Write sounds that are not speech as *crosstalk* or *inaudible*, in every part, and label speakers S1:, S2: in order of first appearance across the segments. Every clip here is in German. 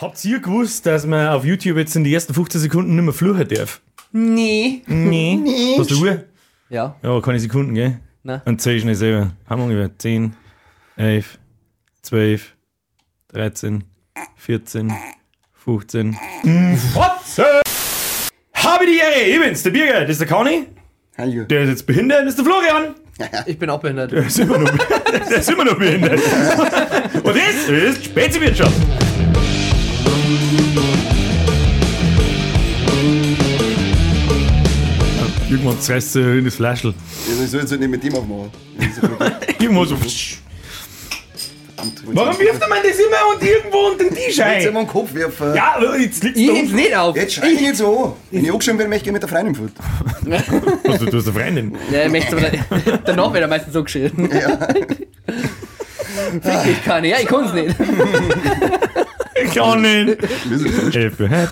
S1: Habt ihr gewusst, dass man auf YouTube jetzt in die ersten 15 Sekunden nicht mehr fluchen darf?
S2: Nee.
S1: Nee. *laughs* Hast du Uhr?
S2: Ja.
S1: Ja, keine Sekunden, gell?
S2: Nein.
S1: Und zähl ich nicht selber. Haben wir ungefähr 10, 11, 12, 13, 14, 15. Fotze! Habe die Ehre, ich bin's, der Birger, das ist der Conny.
S3: Hallo.
S1: Der ist jetzt behindert, das ist der Florian.
S2: Ich bin auch behindert.
S1: Der ist immer noch, *laughs* der ist immer noch behindert. *laughs* Und das ist Speziwirtschaft. Irgendwann zerreißt sie in das Flaschel.
S3: Ja, ich soll jetzt halt nicht mit dem aufmachen.
S1: Irgendwo so. *laughs* Warum wirft man das immer und irgendwo unter den Tisch
S3: Jetzt
S1: ein?
S3: immer den Kopf werfen.
S1: Ja, jetzt
S2: Ich heb's
S1: unten.
S2: nicht auf.
S3: Jetzt schrei ich nicht so. Wenn ich angeschrieben werde, möchte ich mit der Freundin fort. *laughs*
S1: Also, du hast eine Freundin.
S2: Ja, ich möchte aber *laughs* danach wird er meistens so geschrien.
S3: Ja.
S2: Fick dich, keine. Ja, ich kann's nicht.
S1: Ich kann nicht.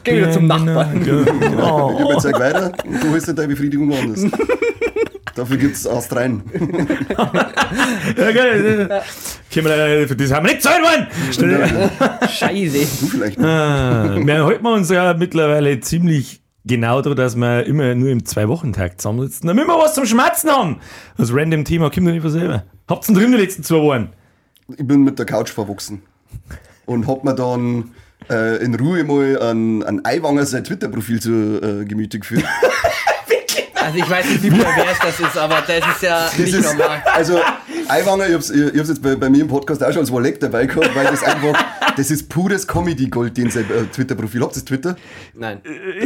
S2: Geh wieder zum. Nachbarn.
S1: Oh.
S3: Ich zeig weiter und du holst dir deine Befriedigung woanders. Dafür gibt's Ast rein.
S1: Ja, geil. Können wir, für das haben wir nicht gezahlt worden.
S2: Scheiße.
S3: Du vielleicht.
S1: Ah, Wir halten uns ja mittlerweile ziemlich genau daran, dass wir immer nur im Zwei-Wochen-Tag zusammensitzen, damit wir was zum Schmatzen haben. Das random Thema kommt doch nicht von selber. Habt's denn drin die letzten zwei Wochen?
S3: Ich bin mit der Couch verwachsen. Und hab mir dann äh, in Ruhe mal an, an Eiwanger sein Twitter-Profil zu äh, Gemüte geführt. *laughs*
S2: Also ich weiß nicht, wie pervers das ist, aber das ist ja nicht
S3: ist,
S2: normal.
S3: Also, Eiwanger, ich hab's, ich, ich hab's jetzt bei, bei mir im Podcast auch schon als Walleck dabei gehabt, weil das einfach, das ist pures Comedy-Gold, den sein äh, Twitter-Profil. Habt ihr das Twitter?
S2: Nein.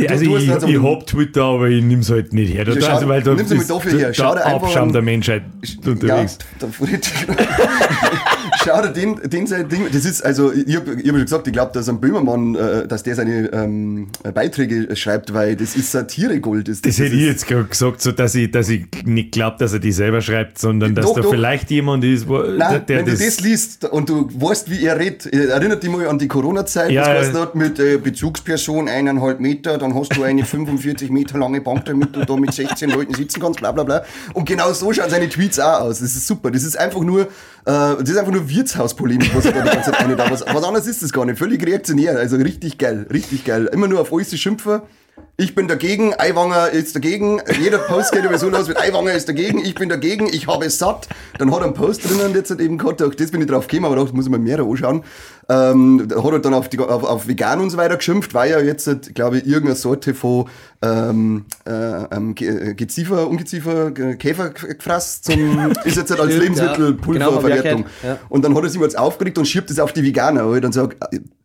S1: Also
S3: du hast
S1: ich,
S3: also-
S1: ich hab Twitter, aber ich nimm's halt nicht her. Da,
S3: Ja, schau-
S1: also, weil da
S3: nimm's mal
S1: ist
S3: dafür her.
S1: der,
S3: Schau dir
S1: der
S3: einfach
S1: Abschaum
S3: an-
S1: der Menschheit *laughs* unterwegs.
S3: Ja, da *laughs* Schau dir den, den sein Ding, das ist, also, ich hab, ich hab schon gesagt, ich glaube, dass ein Böhmermann, äh, dass der seine ähm, Beiträge schreibt, weil das ist Satire-Gold. Das,
S1: Das hätte ich jetzt gerade gesagt, so dass ich, dass ich nicht glaube, dass er die selber schreibt, sondern dass
S3: Doch,
S1: da
S3: doch.
S1: vielleicht jemand ist, wo, der,
S3: Nein,
S1: der
S3: wenn du das liest und du weißt, wie er redet, äh, erinnert dich mal an die Corona-Zeit,
S1: Ja,
S3: was
S1: ja.
S3: mit äh, Bezugsperson eineinhalb Meter, dann hast du eine *laughs* 45 Meter lange Bank, damit du da mit 16 Leuten sitzen kannst, bla bla bla. Und genau so schauen seine Tweets auch aus. Das ist super. Das ist einfach nur, äh, das ist einfach nur Wirtshauspolemik, was er da die ganze Zeit da. Was, was anderes ist das gar nicht. Völlig reaktionär. Also richtig geil, richtig geil. Immer nur auf alles schimpfen. Ich bin dagegen, Eiwanger ist dagegen. Jeder Post geht über so los mit Eiwanger ist dagegen, ich bin dagegen, ich habe es satt. Dann hat er einen Post drinnen jetzt hat eben gehabt, auch das bin ich drauf gekommen, aber da muss ich mir mehrere anschauen. Ähm, da hat er dann auf, die, auf, auf vegan und so weiter geschimpft, weil ja jetzt, glaube ich, irgendeine Sorte von ähm, äh, ähm, äh, Geziefer, Ungeziefer, Ge- Käfer gefrasst zum, *laughs* ist jetzt halt als
S2: Stimmt, ja.
S3: Lebensmittelpulververwertung.
S2: Genau, ja.
S3: Und dann hat er sich mal jetzt aufgeregt und schiebt es auf die Veganer. Halt, und sagt,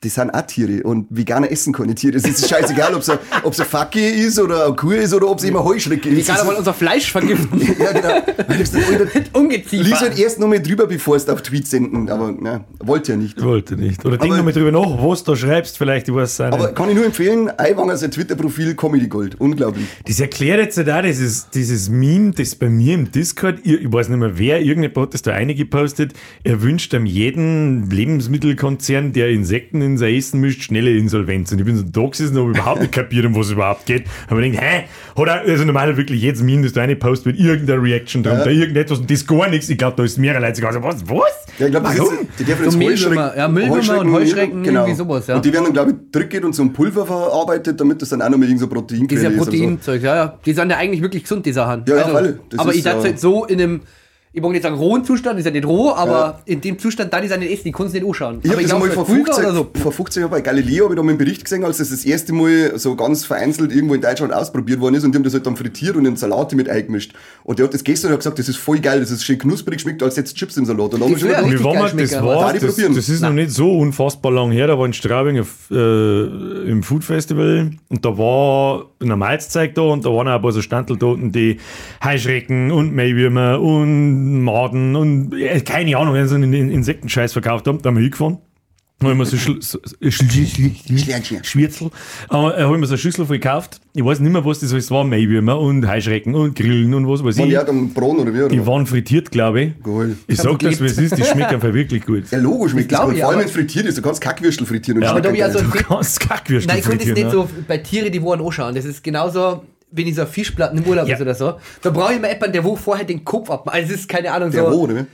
S3: die sind auch Tiere und Veganer essen keine Tiere. Es ist scheißegal, ob es ein, ob's ein *laughs* Facke ist oder eine Kuh ist oder ob es immer Heuschrecke ist.
S2: Mal
S3: ist-
S2: unser Fleisch vergiften. *laughs*
S3: ja, genau. Weil das dann, Alter, Lies
S2: Ungeziefer.
S3: halt erst noch mal drüber, bevor es auf Tweets senden. Aber na, wollte ja nicht.
S1: Wollte nicht. Oder denk
S3: Aber-
S1: noch mal drüber nach, was du da schreibst, vielleicht, ich weiß es auch
S3: Aber
S1: nicht.
S3: kann ich nur empfehlen, Eiwanger sein Twitter-Profil Comedy Gold. Unglaublich.
S1: Das erklärt jetzt da dieses, dieses Meme, das bei mir im Discord, ich, ich weiß nicht mehr wer, irgendjemand hat das da eingepostet, er wünscht einem jeden Lebensmittelkonzern, der Insekten in sein Essen mischt, schnelle Insolvenz. Und ich bin so da gesessen und habe überhaupt nicht kapiert, um was es überhaupt geht. Aber ich denke, hä? Hat er, also normalerweise wirklich jedes Meme, das du eine post mit irgendeiner Reaction drin,
S3: Ja.
S1: da irgendetwas und das gar nichts. Ich glaube, da ist mehrere Leute sogar so, was, was?
S3: Ja, ich glaube, das ist,
S1: Warum?
S3: die dürfen jetzt Heuschrecken-
S2: ja, Mehlwürmer und Heuschrecken, irgendwie sowas, ja.
S3: Und die werden dann, glaube ich, drückt und so ein Pulver verarbeitet, damit das dann auch noch mal irgend so Protein
S2: Dieser
S3: ist. oder so.
S2: Proteinzeug, ja, ja. Die sind ja eigentlich wirklich gesund, die Sachen. Also,
S3: Ja, ja, auf alle. Das
S2: aber ich dachte
S3: ja-
S2: halt so in einem, ich mag nicht sagen rohen Zustand, ist ja nicht roh, aber in dem Zustand, da die sind nicht essen, die kannst du nicht anschauen.
S3: Ich habe das
S2: glaub,
S3: mal
S2: für
S3: vor
S2: Pulver
S3: 15,
S2: oder so.
S3: vor 15 Jahren bei Galileo habe ich da mal einen Bericht gesehen, als das das erste Mal so ganz vereinzelt irgendwo in Deutschland ausprobiert worden ist und die haben das halt dann frittiert und in Salate mit eingemischt. Und der hat das gestern gesagt, das ist voll geil, das ist schön knusprig, schmeckt als jetzt Chips im Salat. Und dann haben wir schon
S2: Ja,
S3: gedacht,
S1: Wie war das war, das, das ist noch nicht so unfassbar lang her, da war in Straubing äh, im Food Festival und da war ein Malzzeug da und da waren auch ein paar so Standeltoten, die Heuschrecken und Mehlwürmer und Maden und äh, keine Ahnung, wenn sie einen Insektenscheiß verkauft haben, da haben wir hingefahren. Da haben wir so, Schl. Schwierzel. Aber äh, habe ich mir so eine Schüssel voll gekauft. Ich weiß nicht mehr, was das alles war. Mehlwürmer und Heuschrecken und Grillen und was weiß ich.
S3: dann Braun oder wie? Oder?
S1: Die waren frittiert, glaube ich.
S3: Geil.
S1: Ich sag das, wie es ist, die *laughs* schmecken einfach wirklich gut.
S3: Ja, Logo schmeckt das
S2: glaub
S3: gut.
S2: ich,
S3: Vor allem, wenn es frittiert ist. Du kannst Kackwürstel frittieren. Und
S2: Ja, aber da ich also-
S1: Du kannst Kackwürste
S2: Nein, ich konnte es nicht
S1: ja.
S2: so bei Tieren, die wohnen anschauen. Das ist genauso, wenn ich so Fischplatten im Urlaub
S1: Ja.
S2: ist oder so. Da brauche ich immer jemanden, der wo vorher den Kopf abmacht. Also es ist keine Ahnung
S3: Der
S2: so.
S3: wo, oder?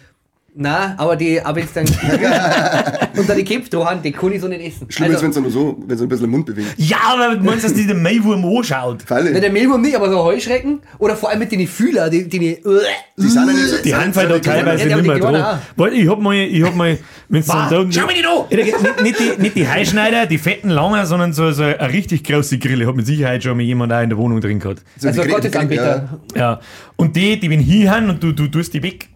S2: Nein, aber die, aber jetzt dann *laughs* unter die Kipfdrohern, die kann ich so nicht essen.
S3: Schlimm ist,
S2: Also,
S3: wenn es nur so, wenn es ein bisschen den Mund bewegt.
S1: Ja, aber meinst du, dass die den Mailwurm anschaut?
S3: Falle.
S2: der Mehlwurm nicht, aber so Heuschrecken oder vor allem mit den Fühler, die, die, die,
S3: Die sind ja nicht,
S1: Die haben halt teilweise
S2: Ja,
S1: nicht
S2: haben
S1: mehr dran. Weil ich hab mal, ich hab mal, wenn's
S2: Bah,
S1: dann da,
S2: schau mich nicht an!
S1: Ja, nicht, nicht, die, nicht die Heischneider, die fetten Langer, sondern so, so eine richtig große Grille. Hat mit Sicherheit schon mal jemand auch in der Wohnung drin gehabt.
S3: So
S2: also
S3: Gre-
S2: Gottesanbeter.
S1: Ja. Und die, die wenn hinhauen und du, du tust die weg.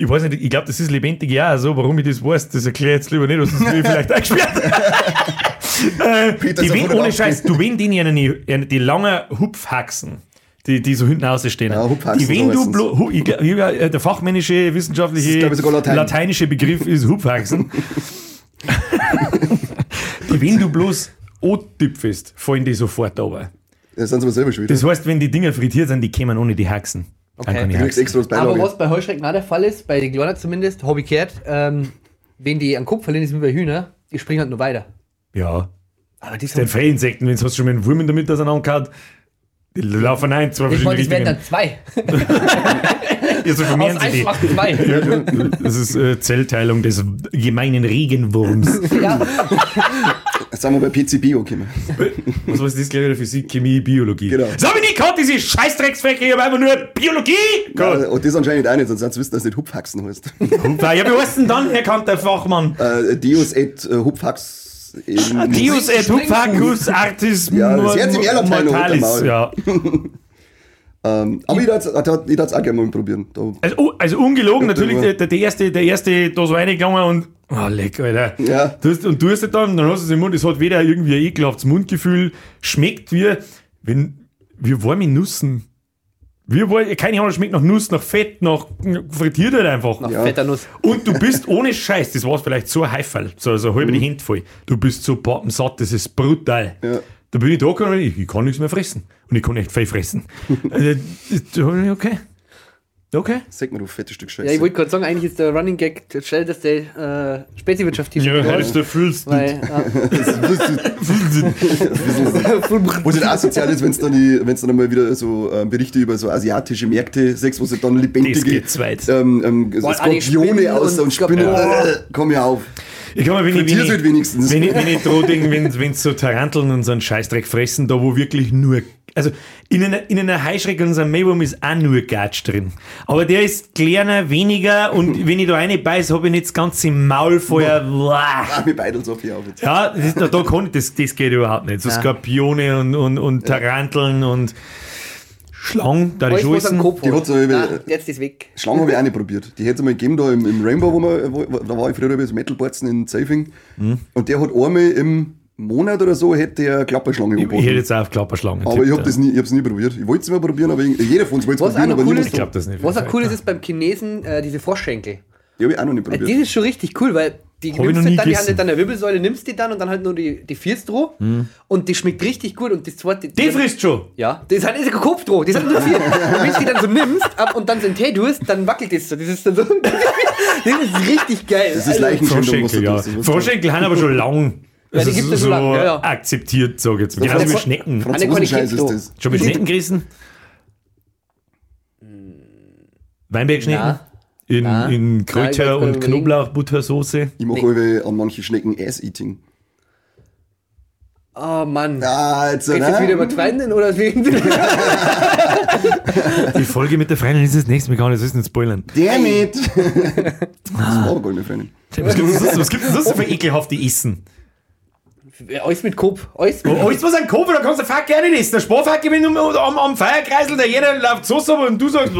S1: Ich weiß nicht, ich glaube, das ist lebendig ja so. Warum ich das weiß, das erkläre ich jetzt lieber nicht, sonst bin ich vielleicht eingesperrt. *laughs* äh,
S3: Peter ist auf der
S1: ohne. Scheiß, du wenn die, die, die langen Hupfhaxen, die, die so hinten rausstehen.
S3: Ja, Hupfhaxen
S1: die wenn
S3: so
S1: du blo, hu, ich, ich, glaub, äh, der fachmännische, wissenschaftliche,
S3: Das ist, ich, Latein.
S1: lateinische Begriff ist Hupfhaxen. *laughs* die wenn du bloß O-Typfest, fallen die sofort runter.
S3: Ja, sind sie aber selber schon wieder.
S1: Das heißt, wenn die Dinger frittiert sind, die kämen ohne die Haxen. Ich
S3: das
S2: Aber was bei Heuschrecken auch der Fall ist, bei den Kleinen zumindest, habe ich gehört, ähm, wenn die einen Kopf verlieren, ist wie bei Hühner, die springen halt nur weiter.
S1: Ja.
S2: Aber die
S1: Den
S2: sind,
S1: Freiinsekten, wenn du hast schon mal einen Wurm in der Mitte auseinandergehauen, die laufen ein, zwei
S2: ich meine,
S1: verschiedene
S2: das werden
S1: Richtungen.
S2: dann zwei. *laughs*
S1: Ja, so
S2: Aus
S1: vermehren sie
S2: eins
S1: die.
S2: macht zwei.
S1: Das ist äh, Zellteilung des gemeinen Regenwurms.
S2: ja. *laughs*
S3: Jetzt sind wir bei PCB angekommen.
S1: Was war das gleich wieder? Physik, Chemie, Biologie.
S3: Genau.
S1: Habe ich nie gehabt, diese Scheißdrecksfächer, ich habe einfach nur Biologie.
S3: Ja, und das anscheinend auch nicht, sonst hättest du wissen, dass es nicht Hupfhaxen heißt.
S1: Ja, wie heißt denn dann, Herr Kanter Fachmann?
S3: äh, Deus et äh, Hupfhax. in-
S1: Dius et Hupfacus artis
S3: Ja, das
S1: mortalis. Ja. *laughs*
S3: Ähm, aber ich darf es auch gerne mal probieren. Da,
S1: Also, oh, also ungelogen, natürlich, der, der, erste, der erste da so reingegangen und, oh, leck, Alter.
S3: Ja.
S1: Du hast, und du hast es dann, dann hast du es im Mund, es hat weder irgendwie ein ekelhaftes Mundgefühl, schmeckt wie, wenn, wie warme Nüssen. Wie war, keine Ahnung, schmeckt nach Nuss, nach Fett, nach, frittiert halt einfach.
S2: Nach
S3: Ja.
S2: fetter Nuss.
S1: Und du bist ohne Scheiß, das war vielleicht so ein Heifel, so, so halb
S3: Mhm.
S1: die Hände voll. Du bist so pappensatt, das ist brutal.
S3: Ja.
S1: Da bin ich da gekommen und ich, ich kann nichts mehr fressen. Und ich kann echt viel fressen. *laughs* Also, okay. Okay.
S3: sag mal, du fettes Stück Scheiße.
S2: Ja, ich wollte gerade sagen, eigentlich ist der Running Gag der schnellste äh, Speziwirtschaft-T-Shirt.
S1: Ja,
S2: geworden.
S1: heißt der.
S2: Weil, ja. *laughs*
S3: Was halt *laughs* asozial ist, wenn es dann, die- dann mal wieder so ähm, Berichte über so asiatische Märkte sechs, wo sie dann lebendige
S1: geht zu weit.
S3: ähm, ähm, Skorpione aus und
S2: und
S3: Spinnen.
S2: Skorpione.
S3: Äh, komm ja auf.
S1: Ich kann mal, wenn ich, wenn ich,
S3: wenigstens.
S1: wenn ich, wenn ich droh, denken, wenn, so Taranteln und so einen Scheißdreck fressen, da wo wirklich nur, also in einer, in einer Heuschrecke und so einem Mailwurm ist auch nur Gatsch drin. Aber der ist kleiner, weniger und *laughs* wenn ich da eine beiß, habe ich nicht das ganze Maul vorher.
S3: Ah, mir beidelt so viel auf jetzt.
S1: Ja, das, ist, da, da kann ich, das, das geht überhaupt nicht. So. Skorpione und, und, und Taranteln und Schlangen, da die.
S2: Kopf
S3: Die hat so
S2: hat.
S3: über-
S2: Nein, jetzt ist weg. *laughs*
S3: Schlangen habe ich auch nicht probiert. Die hätte es mal gegeben da im, im Rainbow, wo man, wo, da war ich früher bei so Metalboarzen in Safing.
S1: Mhm.
S3: Und der hat einmal im Monat oder so hätte der Klapperschlange
S1: Ich, ich hätte jetzt auch auf Klapperschlangen
S3: Aber ich
S1: getippt,
S3: habe das nie, ich hab's nie probiert. Ich wollte es mal probieren, aber jeder von uns wollte es probieren, aber
S2: cool ist,
S1: Ich glaube das nicht.
S2: was auch cool ist, ist beim Chinesen äh, diese Froschschenkel.
S3: Die habe ich auch noch nicht
S2: Äh,
S3: probiert.
S2: Das ist schon richtig cool, weil die
S1: noch
S2: nimmst
S1: nie
S2: halt dann, die
S1: gegessen.
S2: haben dann eine Wirbelsäule, nimmst die dann und dann halt nur die, die Vierst droh und die schmeckt richtig gut und das zweite.
S1: Die frisst schon.
S2: Ja, das ist halt ist ein Kopf droh, die sind nur vier. und wenn du die dann so nimmst ab und dann so einen Tee tust, dann wackelt das so. Das ist dann so. *laughs* das ist richtig geil.
S3: Das ist
S2: Also,
S3: Leichenschändung, was
S1: Froschschenkel,
S3: du
S1: ja.
S3: tust.
S1: Froschschenkel haben aber schon lang.
S2: Ja, die
S1: Also
S2: gibt
S1: so
S2: es schon lang, ja, ja.
S1: akzeptiert, sag ich jetzt. Genauso
S3: Franz-
S1: wie Schnecken.
S2: Franz-
S3: Franzosenscheiß ist
S2: Qualität
S3: das.
S1: Schon mit Schnecken gerissen? Weinbergschnecken? In, in Kräuter und. Knoblauchbuttersoße.
S3: Ich mache nee. an manchen Schnecken Ass-Eating.
S2: Oh Mann.
S3: Ah, jetzt,
S2: Geht's jetzt wieder über Freundin oder wegen? *laughs*
S1: Die Folge mit der Freundin ist das nächste Mal gar nicht, das ist nicht spoilern.
S3: Damn it! *laughs* das war aber gar nicht Freundin.
S1: Was gibt es denn sonst für ekelhafte Essen?
S2: Alles mit Kopf. Alles mit
S1: Oh, alles was ein Kopf, da kannst du Fuck gerne nicht essen. Der Sportfuck, wenn du am, am Feierkreisel, der jeder läuft so so und du sagst,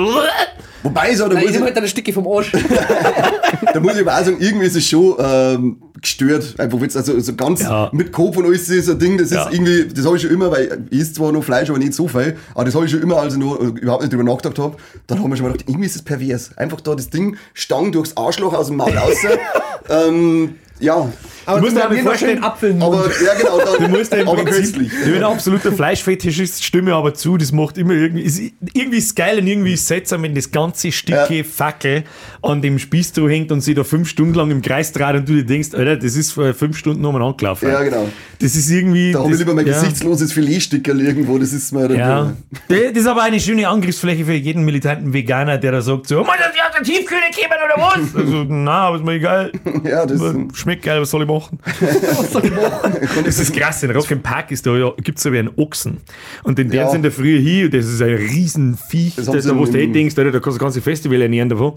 S3: Wobei, so, da,
S2: Nein,
S3: muss
S2: ich halt dann ein Stückchen vom Arsch. *laughs*
S3: da muss ich aber auch sagen, irgendwie ist es schon ähm, gestört. Einfach, wenn es also so ganz
S1: Ja.
S3: mit Kopf und alles ist ein Ding, das
S1: Ja.
S3: ist irgendwie, das habe ich schon immer, weil ich esse zwar noch Fleisch, aber nicht so viel, aber das habe ich schon immer, als ich noch äh, überhaupt nicht drüber nachgedacht habe, dann haben wir schon mal gedacht, irgendwie ist es pervers. Einfach da das Ding, Stang durchs Arschloch aus dem Maul raus. *laughs* ähm, ja,
S2: Aber
S1: musst dir
S2: du
S1: aber vorstellen,
S2: Apfel
S3: aber ja genau, dann,
S1: Du musst ja *laughs* im
S3: aber
S1: Prinzip, bin ein absoluter Fleischfetischist, stimme aber zu, das macht immer irgendwie, ist, irgendwie ist geil und irgendwie ist seltsam, wenn das ganze Stücke
S3: Ja.
S1: Fackel an dem Spießtruh hängt und sie da fünf Stunden lang im Kreis dreht und du dir denkst, Alter, das ist vor fünf Stunden nochmal angelaufen.
S3: Ja, genau.
S1: Das ist irgendwie.
S3: Da habe ich lieber mein
S1: ja.
S3: gesichtsloses Filetstückerl irgendwo, das ist mir
S1: Ja, das ist aber eine schöne Angriffsfläche für jeden militanten Veganer, der da sagt so, "Oh Mann, das, ja, der Tiefkühle oder was? *laughs* Also, na, aber ist mir egal.
S3: Ja, das
S1: Schmeckt geil, was soll ich machen? *laughs* Das ist krass, in Rock im Park ist da, ja, gibt es so wie einen Ochsen. Und den
S3: Ja.
S1: ja. in der Früh hin, und das ist ein Riesenviech,
S3: Das
S1: da,
S3: sie
S1: da, wo du eh denkst, da kannst du das ganze Festival ernähren davon.